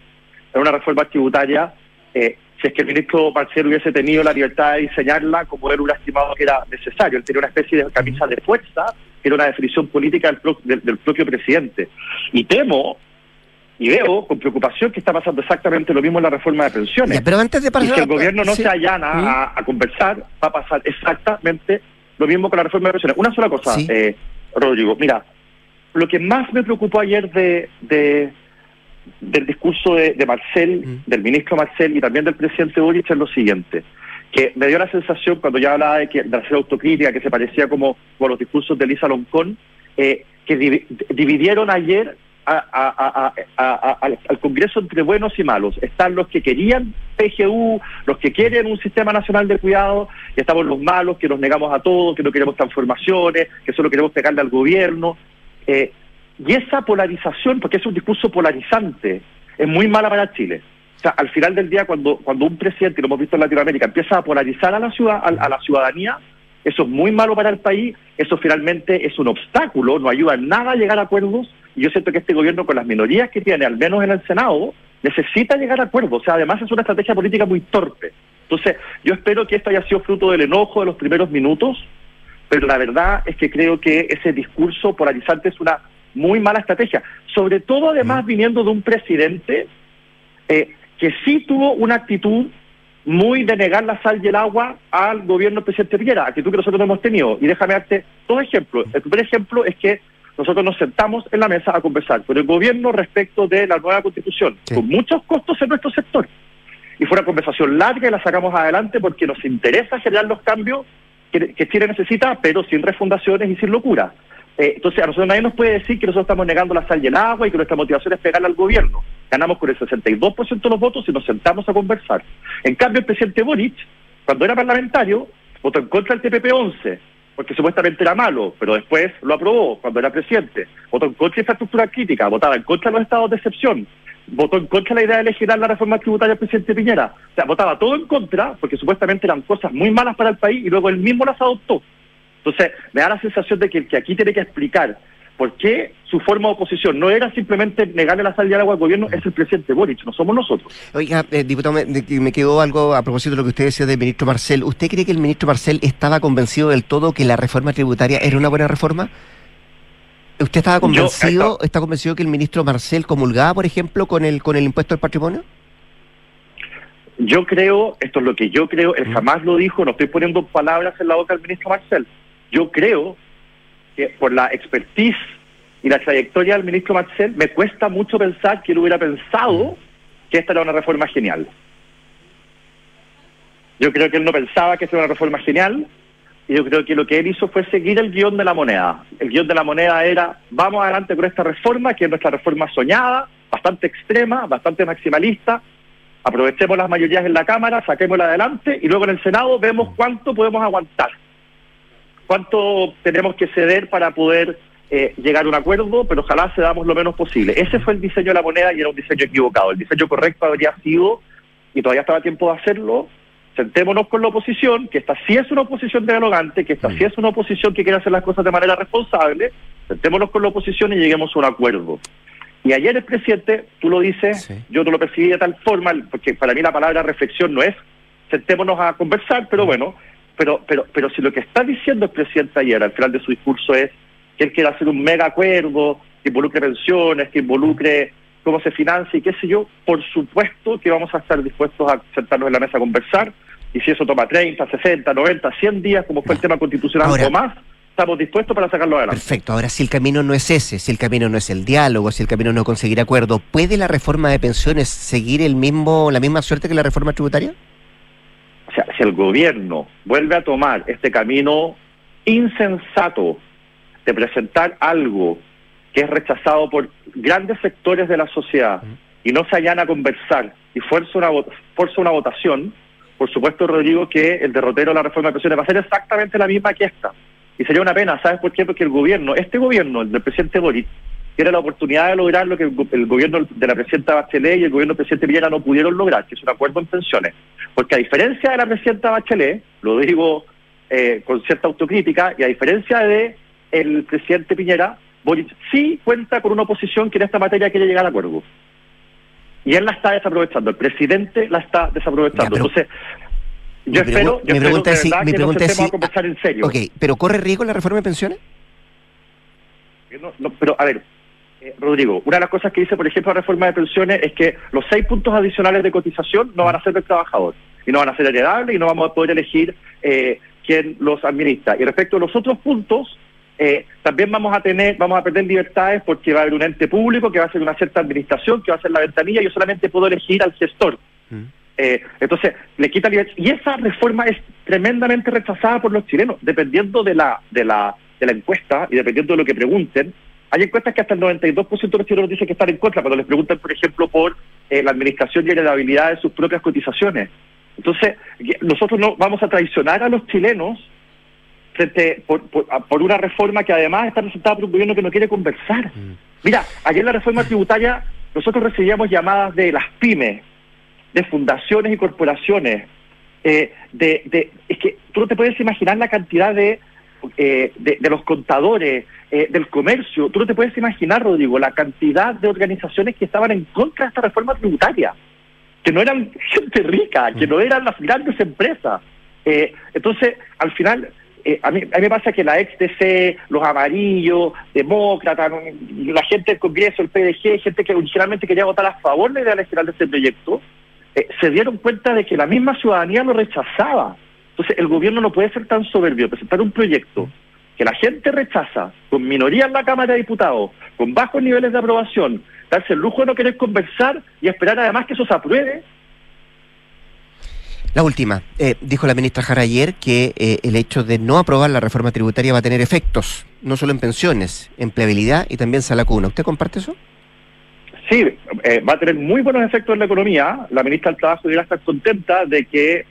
en una reforma tributaria eh, si es que el ministro Marcelo hubiese tenido la libertad de diseñarla como él hubiera estimado que era necesario. Él tenía una especie de camisa de fuerza, que era una definición política del, pro- del- del propio presidente. Y temo y veo con preocupación que está pasando exactamente lo mismo en la reforma de pensiones. Ya, pero antes de Y pasar... si el gobierno no sí. se allana a, a conversar, va a pasar exactamente lo mismo con la reforma de pensiones. Una sola cosa, Sí. eh, Rodrigo. Mira, lo que más me preocupó ayer de, de- del discurso de, de Marcel, Mm. del ministro Marcel y también del presidente Boric es lo siguiente. Que me dio la sensación cuando ya hablaba de, que, de hacer autocrítica, que se parecía como, como los discursos de Lisa Loncón, eh, que divi- dividieron ayer a- al, al Congreso entre buenos y malos. Están los que querían PGU, los que quieren un sistema nacional de cuidado, y estamos los malos que nos negamos a todo, que no queremos transformaciones, que solo queremos pegarle al gobierno. Eh, y esa polarización, porque es un discurso polarizante, es muy mala para Chile. O sea, al final del día, cuando, cuando un presidente, lo hemos visto en Latinoamérica, empieza a polarizar a la, ciudad, a, a la ciudadanía, eso es muy malo para el país, eso finalmente es un obstáculo, no ayuda en nada a llegar a acuerdos, y yo siento que este gobierno, con las minorías que tiene, al menos en el Senado, necesita llegar a acuerdos. O sea, además es una estrategia política muy torpe. Entonces, yo espero que esto haya sido fruto del enojo de los primeros minutos, pero la verdad es que creo que ese discurso polarizante es una muy mala estrategia, sobre todo además viniendo de un presidente eh, que sí tuvo una actitud muy de negar la sal y el agua al gobierno del presidente Piñera, actitud que nosotros no hemos tenido. Y déjame darte dos ejemplos. El primer ejemplo es que nosotros nos sentamos en la mesa a conversar con el gobierno respecto de la nueva constitución, Sí. con muchos costos en nuestro sector. Y fue una conversación larga y la sacamos adelante porque nos interesa generar los cambios que, que Chile necesita, pero sin refundaciones y sin locura. Eh, entonces, a nosotros nadie nos puede decir que nosotros estamos negando la sal y el agua y que nuestra motivación es pegarle al gobierno. Ganamos con el 62% de los votos y nos sentamos a conversar. En cambio, el presidente Boric, cuando era parlamentario, votó en contra del TPP-11. porque supuestamente era malo, pero después lo aprobó cuando era presidente. Votó en contra de infraestructura crítica, votaba en contra de los estados de excepción, votó en contra de la idea de legislar la reforma tributaria del presidente Piñera. O sea, votaba todo en contra, porque supuestamente eran cosas muy malas para el país y luego él mismo las adoptó. Entonces, me da la sensación de que el que aquí tiene que explicar por qué su forma de oposición no era simplemente negarle la salida al agua al gobierno, es el presidente Boric, no somos nosotros. Oiga, eh, diputado, me, me quedó algo a propósito de lo que usted decía del ministro Marcel. ¿Usted cree que el ministro Marcel estaba convencido del todo que la reforma tributaria era una buena reforma? ¿Usted estaba convencido, está convencido que el ministro Marcel comulgaba, por ejemplo, con el con el impuesto al patrimonio? Yo creo, esto es lo que yo creo, él jamás lo dijo, no estoy poniendo palabras en la boca del ministro Marcel. Yo creo que por la expertise y la trayectoria del ministro Marcel, me cuesta mucho pensar que él hubiera pensado que esta era una reforma genial. Yo creo que él no pensaba que esta era una reforma genial, y yo creo que lo que él hizo fue seguir el guion de la moneda. El guion de la moneda era, vamos adelante con esta reforma, que es nuestra reforma soñada, bastante extrema, bastante maximalista, aprovechemos las mayorías en la Cámara, saquémosla adelante y luego en el Senado vemos cuánto podemos aguantar, cuánto tenemos que ceder para poder eh, llegar a un acuerdo, pero ojalá cedamos lo menos posible. Ese fue el diseño de la moneda y era un diseño equivocado. El diseño correcto habría sido, y todavía estaba tiempo de hacerlo, sentémonos con la oposición, que esta sí es una oposición dialogante, que esta sí es una oposición que quiere hacer las cosas de manera responsable, sentémonos con la oposición y lleguemos a un acuerdo. Y ayer el presidente, tú lo dices, Sí. yo no lo percibí de tal forma, porque para mí la palabra reflexión no es sentémonos a conversar, pero bueno, pero, pero, pero si lo que está diciendo el presidente ayer al final de su discurso es que él quiere hacer un mega acuerdo que involucre pensiones, que involucre cómo se financia y qué sé yo, por supuesto que vamos a estar dispuestos a sentarnos en la mesa a conversar y si eso toma 30, 60, 90, 100 días, como fue el tema constitucional Ahora- o más, estamos dispuestos para sacarlo adelante. Perfecto. Ahora, si el camino no es ese, si el camino no es el diálogo, si el camino no es conseguir acuerdo, ¿puede la reforma de pensiones seguir el mismo la misma suerte que la reforma tributaria? Sea, si el gobierno vuelve a tomar este camino insensato de presentar algo que es rechazado por grandes sectores de la sociedad y no se hallan a conversar y fuerza una, fuerza una votación, por supuesto, Rodrigo, que el derrotero de la reforma de pensiones va a ser exactamente la misma que esta. Y sería una pena, ¿sabes por qué? Porque el gobierno, este gobierno, el del presidente Boric, tiene la oportunidad de lograr lo que el gobierno de la presidenta Bachelet y el gobierno del presidente Piñera no pudieron lograr, que es un acuerdo en pensiones. Porque a diferencia de la presidenta Bachelet, lo digo eh, con cierta autocrítica, y a diferencia de el presidente Piñera, Boric sí cuenta con una oposición que en esta materia quiere llegar a acuerdo. Y él la está desaprovechando, el presidente la está desaprovechando. Ya, Entonces, yo espero, yo mi pregunta es si- mi que pregunta nos es si- a conversar en serio. Ok, pero ¿corre riesgo la reforma de pensiones? No, no, pero a ver, eh, Rodrigo, una de las cosas que dice, por ejemplo, la reforma de pensiones es que los seis puntos adicionales de cotización no van a ser del trabajador y no van a ser heredables y no vamos a poder elegir eh, quién los administra. Y respecto a los otros puntos, eh, también vamos a tener, vamos a perder libertades porque va a haber un ente público que va a hacer una cierta administración, que va a hacer la ventanilla, y yo solamente puedo elegir al gestor. Eh, entonces, le quita libertad. Y esa reforma es tremendamente rechazada por los chilenos, dependiendo de la, de la, de la encuesta y dependiendo de lo que pregunten. Hay encuestas que hasta el 92% de los chilenos dicen que están en contra cuando les preguntan, por ejemplo, por eh, la administración y heredabilidad de sus propias cotizaciones. Entonces, que- nosotros no vamos a traicionar a los chilenos frente por, por, a- por una reforma que además está presentada por un gobierno que no quiere conversar. Mira, ayer en la reforma tributaria nosotros recibíamos llamadas de las pymes, de fundaciones y corporaciones, eh, de, de, es que tú no te puedes imaginar la cantidad de, eh, de, de los contadores, eh, del comercio, tú no te puedes imaginar, Rodrigo, la cantidad de organizaciones que estaban en contra de esta reforma tributaria, que no eran gente rica, que no eran las grandes empresas. Eh, entonces, al final, eh, a, mí, a mí me pasa que la ex-DC, los amarillos, demócratas, la gente del Congreso, el PDG, gente que originalmente quería votar a favor de la idea general de este proyecto, eh, se dieron cuenta de que la misma ciudadanía lo rechazaba. Entonces, el gobierno no puede ser tan soberbio, presentar un proyecto que la gente rechaza, con minoría en la Cámara de Diputados, con bajos niveles de aprobación, darse el lujo de no querer conversar y esperar además que eso se apruebe. La última. Eh, dijo la ministra Jara ayer que eh, el hecho de no aprobar la reforma tributaria va a tener efectos, no solo en pensiones, empleabilidad y también salacuna. ¿Usted comparte eso? Sí, eh, va a tener muy buenos efectos en la economía. La ministra del Trabajo debería estar contenta de que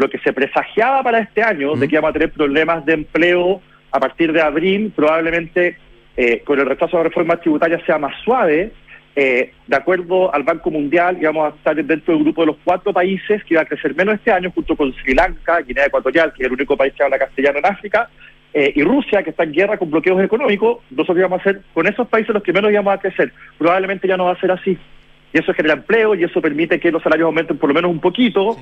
lo que se presagiaba para este año, de que íbamos a tener problemas de empleo a partir de abril, probablemente eh, con el rechazo de la reforma tributaria sea más suave, eh, de acuerdo al Banco Mundial, íbamos a estar dentro del grupo de los cuatro países que iba a crecer menos este año, junto con Sri Lanka, Guinea Ecuatorial, que es el único país que habla castellano en África, eh, y Rusia, que está en guerra con bloqueos económicos, nosotros íbamos a ser con esos países los que menos íbamos a crecer. Probablemente ya no va a ser así. Y eso genera empleo y eso permite que los salarios aumenten por lo menos un poquito.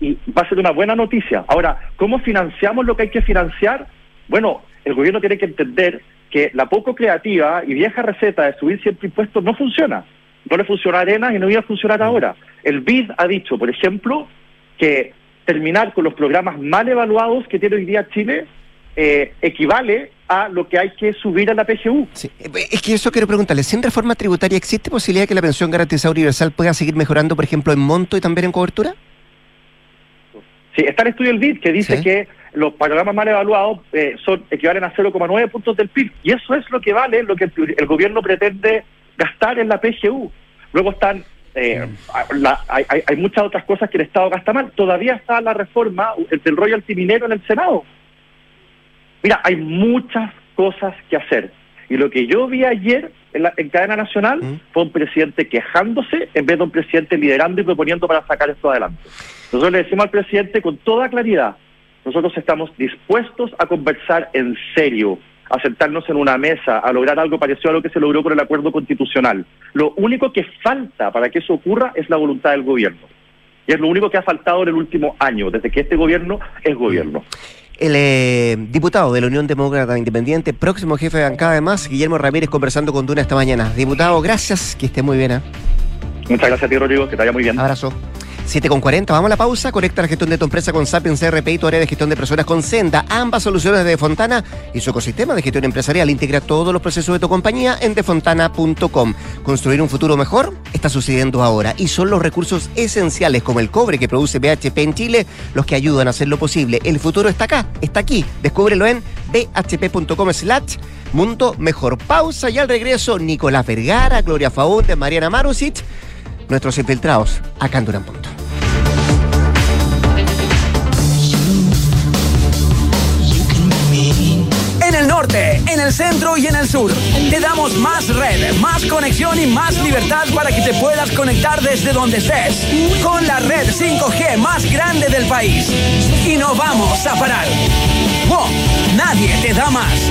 Y va a ser una buena noticia. Ahora, ¿cómo financiamos lo que hay que financiar? Bueno, el gobierno tiene que entender que la poco creativa y vieja receta de subir siempre impuestos no funciona. No le funcionó a Arenas y no iba a funcionar ahora. El BID ha dicho, por ejemplo, que terminar con los programas mal evaluados que tiene hoy día Chile eh, equivale a lo que hay que subir a la PGU. Es que eso quiero preguntarle, ¿sin reforma tributaria existe posibilidad de que la pensión garantizada universal pueda seguir mejorando, por ejemplo, en monto y también en cobertura? Sí, está el estudio del BID que dice que los programas mal evaluados eh, son equivalen a 0,9 puntos del PIB. Y eso es lo que vale lo que el, gobierno pretende gastar en la PGU. Luego están eh, hay, hay, muchas otras cosas que el Estado gasta mal. Todavía está la reforma del royalty minero en el Senado. Mira, hay muchas cosas que hacer. Y lo que yo vi ayer en, cadena nacional mm. fue un presidente quejándose en vez de un presidente liderando y proponiendo para sacar esto adelante. Nosotros le decimos al presidente con toda claridad, nosotros estamos dispuestos a conversar en serio, a sentarnos en una mesa, a lograr algo parecido a lo que se logró por el acuerdo constitucional. Lo único que falta para que eso ocurra es la voluntad del gobierno. Y es lo único que ha faltado en el último año, desde que este gobierno es gobierno. El eh, diputado de la Unión Demócrata Independiente, próximo jefe de bancada además, Guillermo Ramírez, conversando con Duna esta mañana. Diputado, gracias, que esté muy bien. ¿eh? Muchas gracias a ti, Rodrigo, que te vaya muy bien. Abrazo. 7 con 40, vamos a la pausa. Conecta la gestión de tu empresa con Sapiens CRP y tu área de gestión de personas con Senda. Ambas soluciones de Fontana y su ecosistema de gestión empresarial. Integra todos los procesos de tu compañía en defontana.com. Construir un futuro mejor está sucediendo ahora y son los recursos esenciales como el cobre que produce BHP en Chile los que ayudan a hacerlo posible. El futuro está acá, está aquí. Descúbrelo en bhp.com slash mundo mejor. Pausa y al regreso Nicolás Vergara, Gloria Faúndez, Mariana Marusic nuestros infiltrados acá en Durán Punto. En el centro y en el sur. Te damos más red, más conexión y más libertad para que te puedas conectar desde donde estés. Con la red 5G más grande del país. Y no vamos a parar. ¡Wow! Nadie te da más.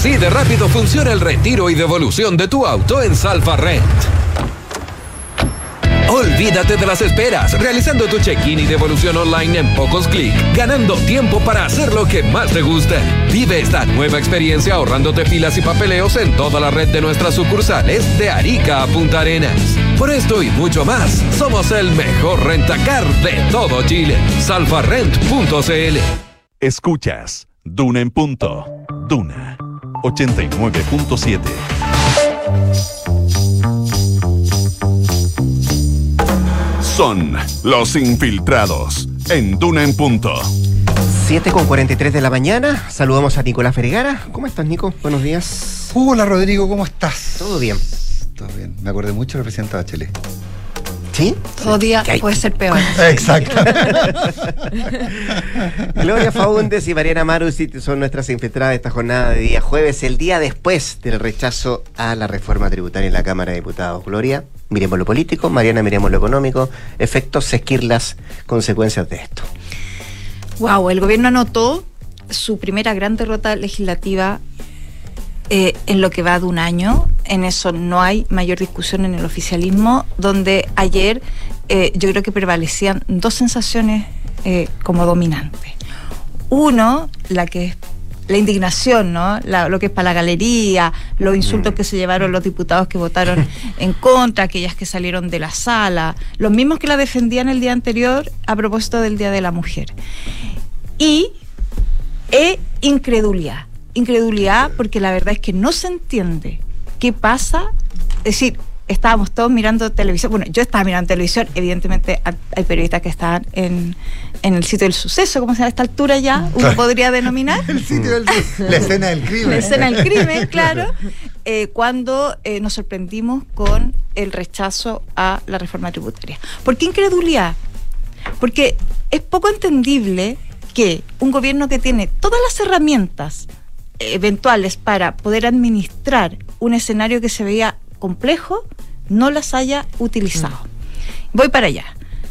Así de rápido funciona el retiro y devolución de tu auto en Salfa Rent. Olvídate de las esperas, realizando tu check-in y devolución online en pocos clics, ganando tiempo para hacer lo que más te gusta. Vive esta nueva experiencia ahorrándote filas y papeleos en toda la red de nuestras sucursales de Arica a Punta Arenas. Por esto y mucho más, somos el mejor rentacar de todo Chile. Salfarrent.cl Escuchas Duna en punto. Duna 89.7. son los infiltrados en Duna en Punto. 7 con 43 de la mañana. Saludamos a Nicolás Vergara. ¿Cómo estás, Nico? Buenos días. Hola, Rodrigo, ¿cómo estás? Todo bien. Todo bien. Me acordé mucho del presidente Bachelet. ¿Sí? Todo día puede ser peor. Exacto. Gloria Faúndez y Mariana Marus son nuestras infiltradas de esta jornada de día jueves, el día después del rechazo a la reforma tributaria en la Cámara de Diputados. Gloria, miremos lo político, Mariana, miremos lo económico, efectos, esquirlas, consecuencias de esto. Wow, el gobierno anotó su primera gran derrota legislativa eh, en lo que va de un año. En eso no hay mayor discusión en el oficialismo, donde ayer eh, yo creo que prevalecían dos sensaciones eh, como dominantes. Uno, la que es la indignación, ¿no? La- lo que es para la galería, los insultos que se llevaron los diputados que votaron en contra, aquellas que salieron de la sala, los mismos que la defendían el día anterior a propósito del Día de la Mujer. Y e incredulidad. Incredulidad porque la verdad es que no se entiende qué pasa. Es decir, estábamos todos mirando televisión. Bueno, yo estaba mirando televisión. Evidentemente ha- hay periodistas que estaban en, en el sitio del suceso, como se llama a esta altura ya, uno podría denominar. El sitio del- la escena del crimen. La escena del crimen, claro. eh, cuando eh, nos sorprendimos con el rechazo a la reforma tributaria. ¿Por qué incredulidad? Porque es poco entendible que un gobierno que tiene todas las herramientas eventuales para poder administrar un escenario que se veía complejo no las haya utilizado. Voy para allá.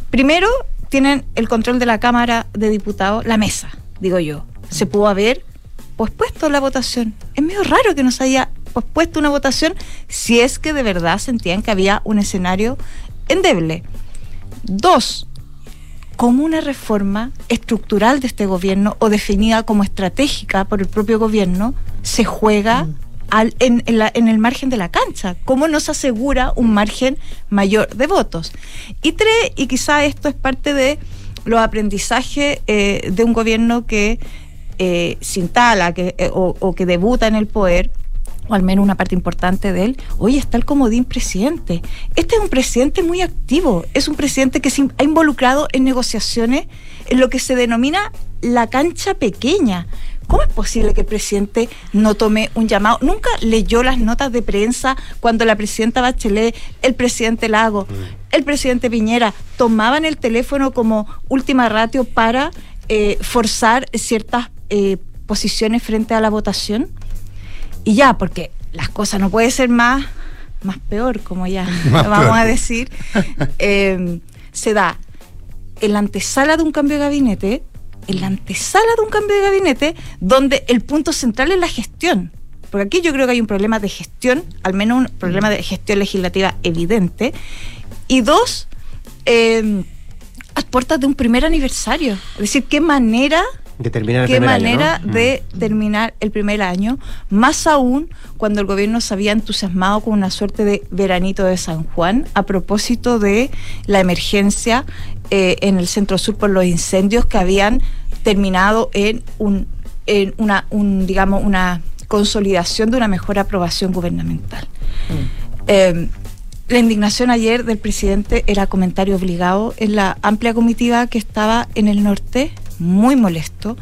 Primero, tienen el control de la Cámara de Diputados, la mesa, digo yo. Se pudo haber pospuesto la votación. Es medio raro que nos haya pospuesto una votación si es que de verdad sentían que había un escenario endeble. Dos, como una reforma estructural de este gobierno o definida como estratégica por el propio gobierno se juega al- en, en la- en el margen de la cancha. ¿Cómo nos asegura un margen mayor de votos? Y tres, y quizá esto es parte de los aprendizajes eh, de un gobierno que eh, se instala que, eh, o, o que debuta en el poder o al menos una parte importante de él, hoy está el comodín presidente. Este es un presidente muy activo, es un presidente que se ha involucrado en negociaciones en lo que se denomina la cancha pequeña. ¿Cómo es posible que el presidente no tome un llamado? Nunca leyó las notas de prensa cuando la presidenta Bachelet, el presidente Lago, el presidente Piñera tomaban el teléfono como última ratio para eh, forzar ciertas eh, posiciones frente a la votación y ya, porque las cosas no puede ser más, más peor, como ya Más vamos peor. a decir, eh, se da en la antesala de un cambio de gabinete, en la antesala de un cambio de gabinete, donde el punto central es la gestión. Porque aquí yo creo que hay un problema de gestión, al menos un problema de gestión legislativa evidente. Y dos, eh, a puertas de un primer aniversario. Es decir, qué manera De terminar el qué primer año, manera ¿no? de terminar el primer año, más aún cuando el gobierno se había entusiasmado con una suerte de veranito de San Juan a propósito de la emergencia eh, en el centro sur por los incendios que habían terminado en un en una un, digamos una consolidación de una mejor aprobación gubernamental. Eh, la indignación ayer del presidente era comentario obligado en la amplia comitiva que estaba en el norte, muy molesto.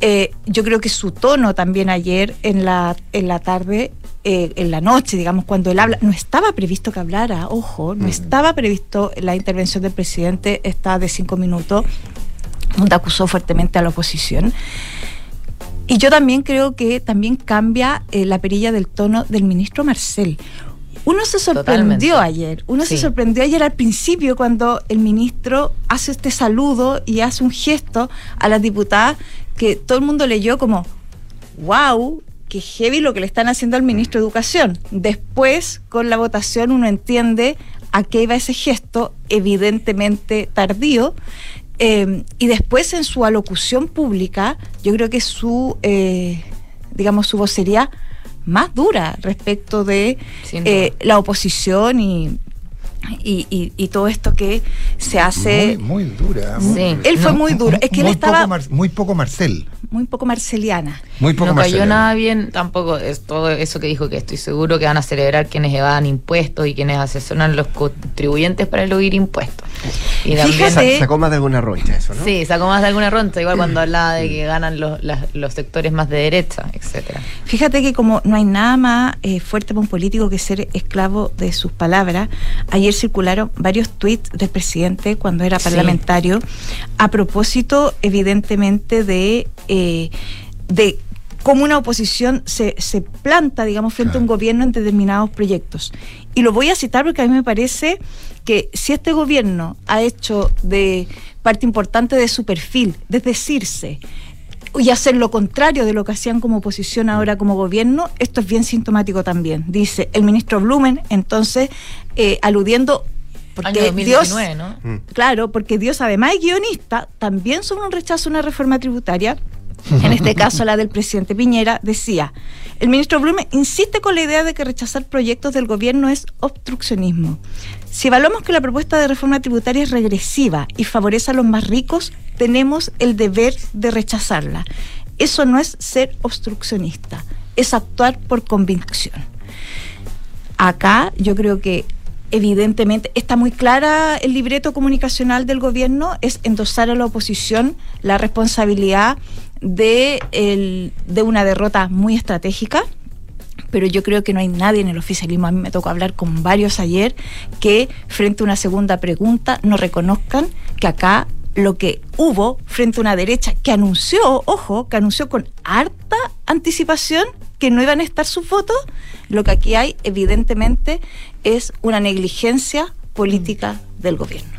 Eh, yo creo que su tono también ayer en la, en la tarde, eh, en la noche, digamos, cuando él habla, no estaba previsto que hablara, ojo, no estaba previsto la intervención del presidente, está de cinco minutos, donde acusó fuertemente a la oposición. Y yo también creo que también cambia eh, la perilla del tono del ministro Marcel. Uno se sorprendió Totalmente. ayer, uno se sorprendió ayer al principio cuando el ministro hace este saludo y hace un gesto a las diputadas que todo el mundo leyó como, wow, qué heavy lo que le están haciendo al ministro de Educación. Después, con la votación, uno entiende a qué iba ese gesto, evidentemente tardío. Eh, y después en su alocución pública, yo creo que su, eh, digamos, su vocería más dura respecto de eh, la oposición y, y, y- y todo esto que se hace. Muy, muy dura. Sí. Él fue muy duro. Es que él estaba- Poco Mar- muy poco Marcel. Muy poco marceliana. Muy poco no cayó nada bien tampoco es todo eso que dijo que estoy seguro que van a celebrar quienes evadan impuestos y quienes asesoran los contribuyentes para eludir impuestos. Y también- Sa- Sacó más de alguna roncha eso, ¿no? Sí, sacó más de alguna roncha, igual cuando hablaba de que ganan los, las- los sectores más de derecha, etcétera. Fíjate que como no hay nada más eh, fuerte para un político que ser esclavo de sus palabras, ayer circularon varios tweets del presidente cuando era Sí. parlamentario a propósito evidentemente de, eh, de cómo una oposición se, se planta, digamos, frente a un gobierno en determinados proyectos. Y lo voy a citar porque a mí me parece que si este gobierno ha hecho de parte importante de su perfil, desdecirse, y hacer lo contrario de lo que hacían como oposición ahora como gobierno, esto es bien sintomático también. Dice el ministro Blumen, entonces, eh, aludiendo, porque Año 2019, Dios, ¿no? claro, porque Dios además es guionista, también sobre un rechazo a una reforma tributaria, en este caso la del presidente Piñera, decía, el ministro Blumen insiste con la idea de que rechazar proyectos del gobierno es obstruccionismo. Si evaluamos que la propuesta de reforma tributaria es regresiva y favorece a los más ricos, tenemos el deber de rechazarla. Eso no es ser obstruccionista, es actuar por convicción. Acá yo creo que evidentemente está muy clara el libreto comunicacional del gobierno, es endosar a la oposición la responsabilidad de, el- de una derrota muy estratégica. Pero yo creo que no hay nadie en el oficialismo, a mí me tocó hablar con varios ayer, que frente a una segunda pregunta no reconozcan que acá lo que hubo frente a una derecha que anunció, ojo, que anunció con harta anticipación que no iban a estar sus votos, lo que aquí hay evidentemente es una negligencia política del gobierno.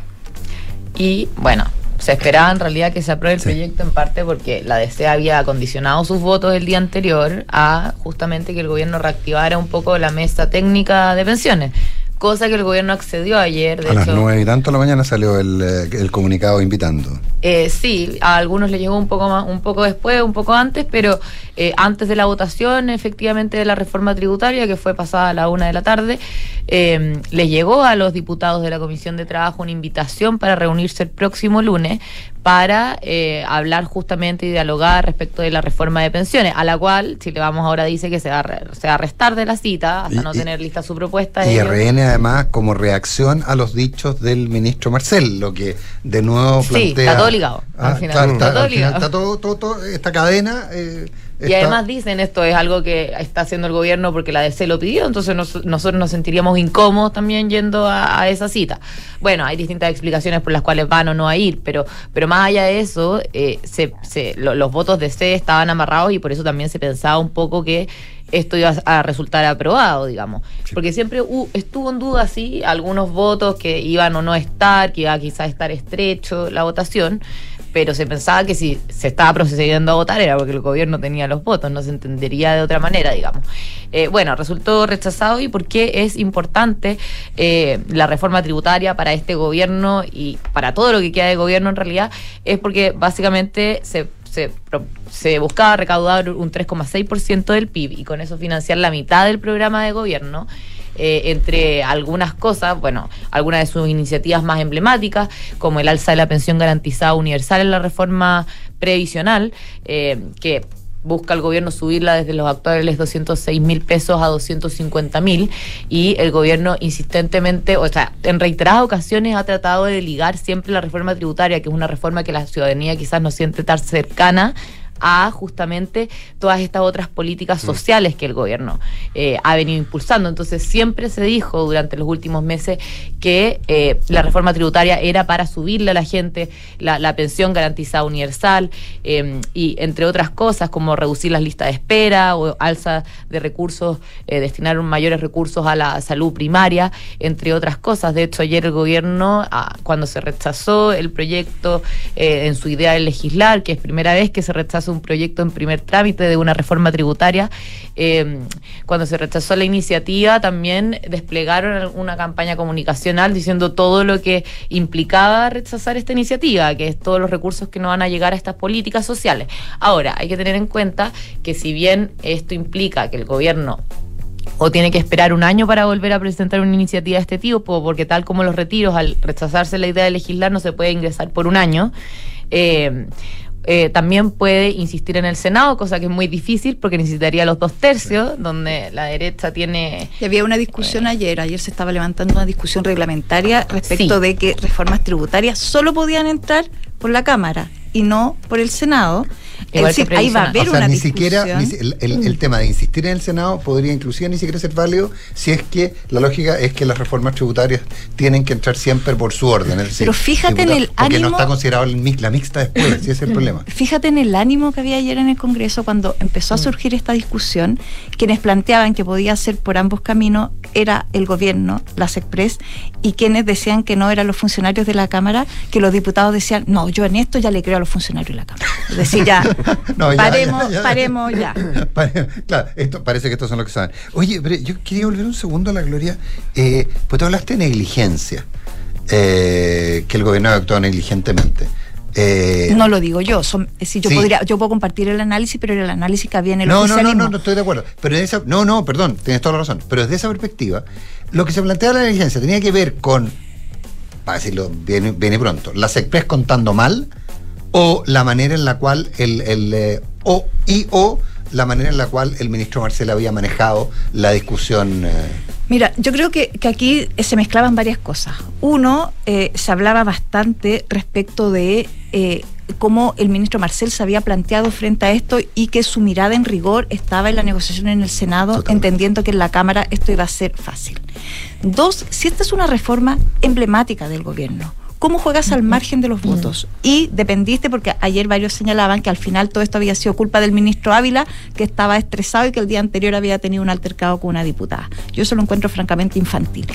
Y bueno, se esperaba en realidad que se apruebe el proyecto en parte porque la DC había acondicionado sus votos el día anterior a justamente que el gobierno reactivara un poco la mesa técnica de pensiones. Cosa que el gobierno accedió ayer, de A las hecho. nueve y tanto de la mañana salió el, eh, el comunicado invitando. Eh, sí, a algunos les llegó un poco más, un poco después, un poco antes, pero eh, antes de la votación, efectivamente, de la reforma tributaria, que fue pasada a la una de la tarde, eh, les llegó a los diputados de la Comisión de Trabajo una invitación para reunirse el próximo lunes para eh, hablar justamente y dialogar respecto de la reforma de pensiones, a la cual Chile Vamos ahora dice que se va a, re- se va a restar de la cita hasta Y- no y- tener lista su propuesta. Y ellos- RN además como reacción a los dichos del ministro Marcel, lo que de nuevo Sí, plantea... está todo ligado, al Ah, final. claro, Está está, todo al final ligado. está todo, todo- todo- esta cadena... eh, Y está- además dicen esto es algo que está haciendo el gobierno porque la DC lo pidió, entonces nos- nosotros nos sentiríamos incómodos también yendo a, a esa cita. Bueno, hay distintas explicaciones por las cuales van o no a ir, pero, pero más allá de eso, eh, se- se- lo- los votos de C estaban amarrados y por eso también se pensaba un poco que esto iba a resultar aprobado, digamos. Porque siempre hu- estuvo en duda, sí, algunos votos que iban o no a estar, que iba quizás a estar estrecho la votación, pero se pensaba que si se estaba procediendo a votar era porque el gobierno tenía los votos, no se entendería de otra manera, digamos. Eh, bueno, resultó rechazado y por qué es importante eh, la reforma tributaria para este gobierno y para todo lo que queda de gobierno en realidad, es porque básicamente se, se, se buscaba recaudar un 3,6% del PIB y con eso financiar la mitad del programa de gobierno eh, entre algunas cosas, bueno, algunas de sus iniciativas más emblemáticas, como el alza de la pensión garantizada universal en la reforma previsional, eh, que busca el gobierno subirla desde los actuales 206 mil pesos a 250 mil y el gobierno insistentemente, o sea, en reiteradas ocasiones ha tratado de ligar siempre la reforma tributaria, que es una reforma que la ciudadanía quizás no siente tan cercana a justamente todas estas otras políticas sociales que el gobierno eh, ha venido impulsando. Entonces siempre se dijo durante los últimos meses que eh, la reforma tributaria era para subirle a la gente la, la pensión garantizada universal eh, y entre otras cosas como reducir las listas de espera o alza de recursos, destinar mayores recursos a la salud primaria, entre otras cosas. De hecho, ayer el gobierno, ah, cuando se rechazó el proyecto en su idea de legislar, que es primera vez que se rechaza un proyecto en primer trámite de una reforma tributaria, eh, cuando se rechazó la iniciativa también desplegaron una campaña comunicacional diciendo todo lo que implicaba rechazar esta iniciativa, que es todos los recursos que no van a llegar a estas políticas sociales. Ahora, hay que tener en cuenta que si bien esto implica que el gobierno o tiene que esperar un año para volver a presentar una iniciativa de este tipo, porque tal como los retiros, al rechazarse la idea de legislar, no se puede ingresar por un año. eh, eh, también puede insistir en el Senado, cosa que es muy difícil porque necesitaría los dos tercios, donde la derecha tiene... Y había una discusión ayer, ayer se estaba levantando una discusión reglamentaria respecto Sí. de que reformas tributarias solo podían entrar por la Cámara y no por el Senado. Igual es decir, que ahí va a haber o sea, una ni discusión. siquiera ni el, el- el tema de insistir en el Senado podría inclusive ni siquiera ser válido si es que la lógica es que las reformas tributarias tienen que entrar siempre por su orden. es decir, Pero fíjate en el Porque no ánimo- está considerado el la mixta después, ese es el problema. Fíjate en el ánimo que había ayer en el Congreso cuando empezó a surgir esta discusión, quienes planteaban que podía ser por ambos caminos era el gobierno, las Express, y quienes decían que no eran los funcionarios de la Cámara, que los diputados decían, no, yo en esto ya le creo a los funcionarios de la Cámara. Es decir, ya, No, ya, paremos, ya, ya. paremos ya. Claro, esto, parece que estos son los que saben. Oye, pero yo quería volver un segundo a la Gloria. Eh, pues tú hablaste de negligencia, eh, que el gobierno actuado negligentemente. Eh, No lo digo yo, son, decir, yo Sí. podría, yo puedo compartir el análisis, pero el análisis que había en el no, no, no, no, no estoy de acuerdo. Pero en esa, no, no, perdón, tienes toda la razón. Pero desde esa perspectiva, lo que se plantea la negligencia tenía que ver con, para decirlo bien, bien y pronto, las Express contando mal o la manera en la cual el, el, eh, o y o la manera en la cual el ministro Marcel había manejado la discusión. eh, Mira, yo creo que, que aquí eh, se mezclaban varias cosas. Uno, eh, se hablaba bastante respecto de eh, cómo el ministro Marcel se había planteado frente a esto y que su mirada en rigor estaba en la negociación en el Senado, entendiendo que en la Cámara esto iba a ser fácil. Dos, si esta es una reforma emblemática del gobierno. ¿Cómo juegas al margen de los votos? Y dependiste, porque ayer varios señalaban que al final todo esto había sido culpa del ministro Ávila, que estaba estresado y que el día anterior había tenido un altercado con una diputada. Yo eso lo encuentro francamente infantil.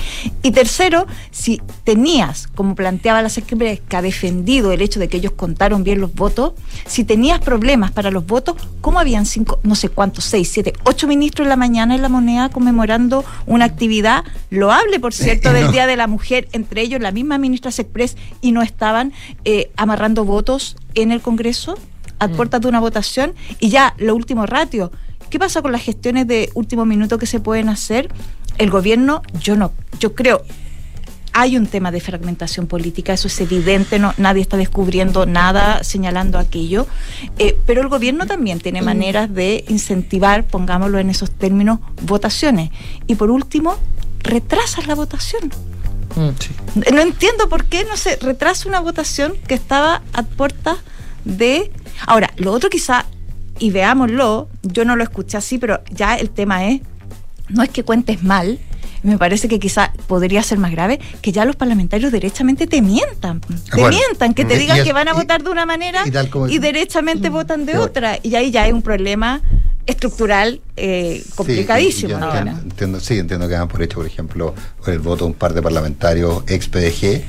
Y tercero, si tenías, como planteaba la secretaria, que ha defendido el hecho de que ellos contaron bien los votos, si tenías problemas para los votos, ¿cómo habían cinco, no sé cuántos, seis, siete, ocho ministros en la mañana en la moneda conmemorando una actividad loable, por cierto, del No. Día de la Mujer, entre ellos la misma ministra Y no estaban eh, amarrando votos en el Congreso a puertas de una votación? Y ya, lo último ratio. ¿Qué pasa con las gestiones de último minuto que se pueden hacer? El gobierno, yo no, yo creo, hay un tema de fragmentación política, eso es evidente, no, nadie está descubriendo nada señalando aquello, eh, pero el gobierno también tiene maneras de incentivar, pongámoslo en esos términos, votaciones. Y por último, retrasas la votación. No entiendo por qué no se retrasa una votación que estaba a puertas de... Ahora, lo otro quizá, y veámoslo, yo no lo escuché así, pero ya el tema es, no es que cuentes mal, me parece que quizá podría ser más grave que ya los parlamentarios derechamente te mientan. Te Bueno, mientan, que te digan es- que van a y- votar de una manera y derechamente votan de otra. Y ahí ya hay un problema estructural eh, complicadísimo. Sí, ahora. entiendo, entiendo- sí, entiendo que dan por hecho, por ejemplo, por el voto de un par de parlamentarios ex PDG,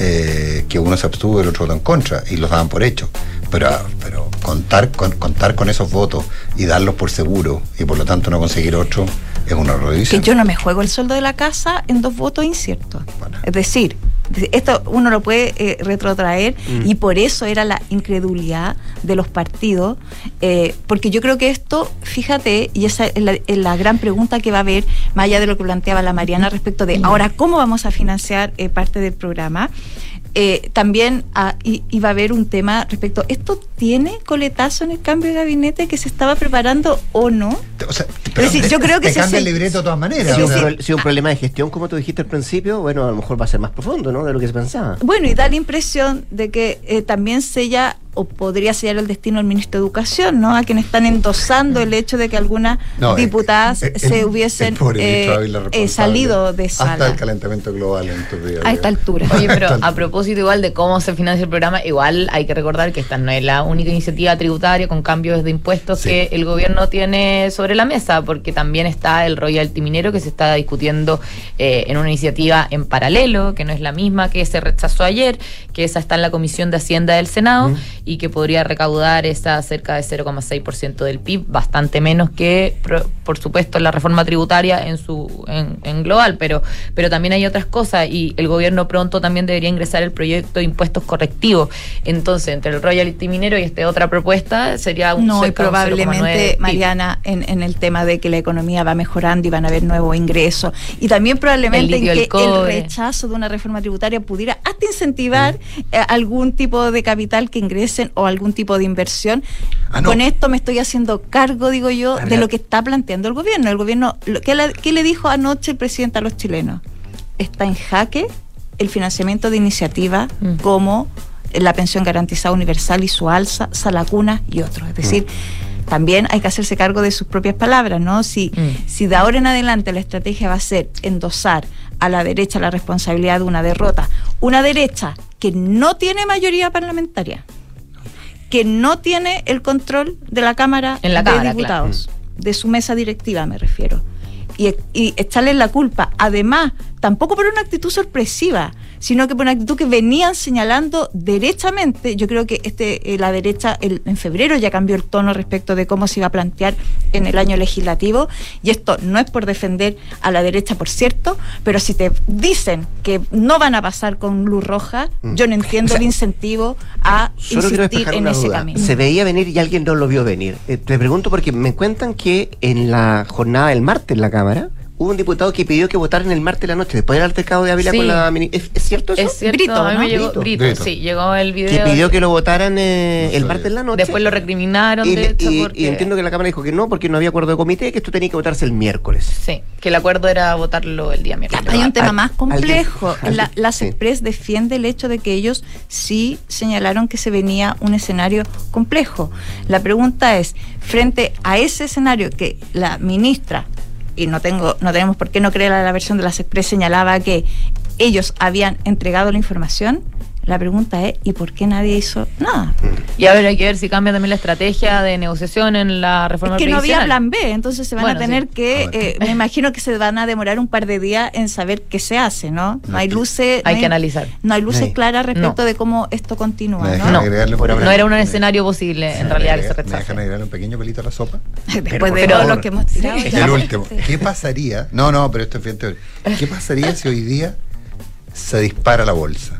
eh, que uno se abstuvo y el otro votó en contra, y los daban por hecho. Pero, pero contar, con, contar con esos votos y darlos por seguro, y por lo tanto no conseguir otro, es una que revisión. yo no me juego el sueldo de la casa en dos votos inciertos. Es decir, esto uno lo puede eh, retrotraer Mm. y por eso era la incredulidad de los partidos, eh, porque yo creo que esto, fíjate, y esa es la, es la gran pregunta que va a haber, más allá de lo que planteaba la Mariana respecto de ahora cómo vamos a financiar eh, parte del programa. Eh, también ah, i- iba a haber un tema respecto, ¿esto tiene coletazo en el cambio de gabinete que se estaba preparando o no? es decir, yo creo que te si cambia se- el libreto de todas maneras. Si o un, sea, pro- si un problema de gestión, como tú dijiste al principio, bueno, a lo mejor va a ser más profundo, ¿no? De lo que se pensaba. Bueno, y da la impresión de que eh, también sella o podría sellar el destino del ministro de Educación, ¿no? A quienes están endosando el hecho de que algunas No, diputadas eh, se hubiesen eh, eh, salido de Hasta sala el calentamiento global en tu vida. a esta altura. Oye, pero a propósito igual de cómo se financia el programa, igual hay que recordar que esta no es la única iniciativa tributaria con cambios de impuestos que el gobierno tiene sobre la mesa, porque también está el royalty minero que se está discutiendo eh, en una iniciativa en paralelo, que no es la misma que se rechazó ayer, que esa está en la Comisión de Hacienda del Senado y que podría recaudar esa cerca de 0,6% del PIB, bastante menos que, por supuesto, la reforma tributaria en su en, en global, pero, pero también hay otras cosas y el gobierno pronto también debería ingresar el proyecto de impuestos correctivos. Entonces, entre el royalty minero y esta otra propuesta sería un No, y cerca de un 0,9 probablemente. Mariana, en, en el tema de que la economía va mejorando y van a haber nuevos ingresos. Y también probablemente El en que el rechazo de una reforma tributaria pudiera hasta incentivar eh, algún tipo de capital que ingrese o algún tipo de inversión. Ah, no. Con esto me estoy haciendo cargo, digo yo, A de lo que está planteando el gobierno. El gobierno, lo- ¿qué, le, qué le dijo anoche el presidente a los chilenos? Está en jaque el financiamiento de iniciativas Mm. como la pensión garantizada universal y su alza, Salacuna y otros. Es decir, también hay que hacerse cargo de sus propias palabras, ¿no? Si, Mm. si de ahora en adelante la estrategia va a ser endosar a la derecha la responsabilidad de una derrota, una derecha que no tiene mayoría parlamentaria, que no tiene el control de la Cámara En la de Cámara, Diputados, de su mesa directiva me refiero, y, y echarle la culpa, además, tampoco por una actitud sorpresiva, sino que por una actitud que venían señalando derechamente. Yo creo que este eh, la derecha el- en febrero ya cambió el tono respecto de cómo se iba a plantear en el año legislativo, y esto no es por defender a la derecha, por cierto, pero si te dicen que no van a pasar con luz roja, Mm. yo no entiendo O sea, el incentivo a insistir en ese duda. camino. Se veía venir y alguien no lo vio venir. Eh, te pregunto porque me cuentan que en la jornada del martes en la Cámara hubo un diputado que pidió que votaran el martes de la noche, después del altercado de Ávila Sí. con la ¿Es, es cierto eso? Es cierto, Brito, a mí ¿no? me llegó Brito. Brito, Brito. sí, llegó el video. Que pidió que lo votaran eh, No el martes en la noche. Después lo recriminaron, y, de hecho, y- porque... y entiendo que la Cámara dijo que no, porque no había acuerdo de comité, que esto tenía que votarse el miércoles. Sí, que el acuerdo era votarlo el día miércoles. Hay un tema más complejo. la, la sí. CEPRES defiende el hecho de que ellos sí señalaron que se venía un escenario complejo. La pregunta es, frente a ese escenario que la ministra, y no tengo, no tenemos por qué no creer a la versión de la CEPRES, señalaba que ellos habían entregado la información, la pregunta es, ¿y por qué nadie hizo nada? Y ahora hay que ver si cambia también la estrategia de negociación en la reforma Es que no había plan B, entonces se van Bueno, a tener sí. que, A ver. eh, me imagino que se van a demorar un par de días en saber qué se hace, ¿no? No hay luces. Hay no que analizar. No hay luces claras respecto No. de cómo esto continúa, ¿no? No, No era un me- escenario posible, en me realidad, que se dejan- Me dejan agregarle un pequeño pelito a la sopa. Después de todo lo que hemos tirado. Sí. El último. ¿Qué pasaría? No, no, pero esto es bien teórico. ¿Qué pasaría si hoy día se dispara la bolsa?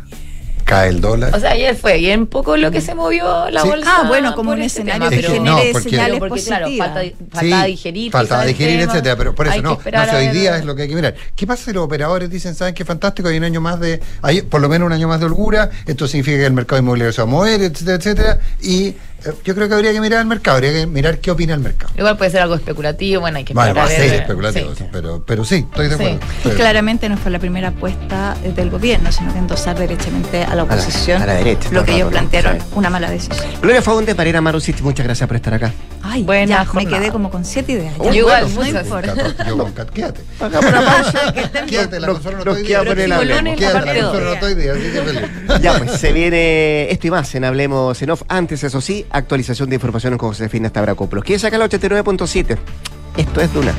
Cae el dólar. O sea, ayer fue y en poco lo que se movió la Sí. bolsa. Ah, bueno, como un ese escenario tema, que genere porque- señales porque, claro, positivas. falta, falta Sí, digerir. Falta digerir, tema. etcétera, pero por eso no. No sé, hoy día es lo que hay que mirar. ¿Qué pasa si los operadores dicen, saben qué fantástico, hay un año más de, hay por lo menos un año más de holgura, esto significa que el mercado inmobiliario se va a mover, etcétera, etcétera, y yo creo que habría que mirar al mercado, habría que mirar qué opina el mercado. Igual puede ser algo especulativo, bueno, hay que Bueno, esperar va a ser especulativo, Sí. pero, pero sí, estoy de acuerdo. Estoy claramente no fue la primera apuesta eh, del gobierno, sino que endosar derechamente a la oposición a la derecha, todo lo que ellos plantearon, Sí. una mala decisión. Gloria Faunde, Marina Marusic, muchas gracias por estar acá. Ay, Buena ya, me jornada. quedé como con siete ideas. Oh, Ya, Igual, no importa. Yo con Cat, quédate. Hagamos una pausa. Quédate, la consola no estoy día. Quédate, la consola no estoy día, así que feliz. Ya, pues se viene esto y más en Hablemos en Off. Antes, eso sí, actualización de información con Josefina Stavrakopoulos. ¿Quieres sacar la 89.7? Esto es Duna.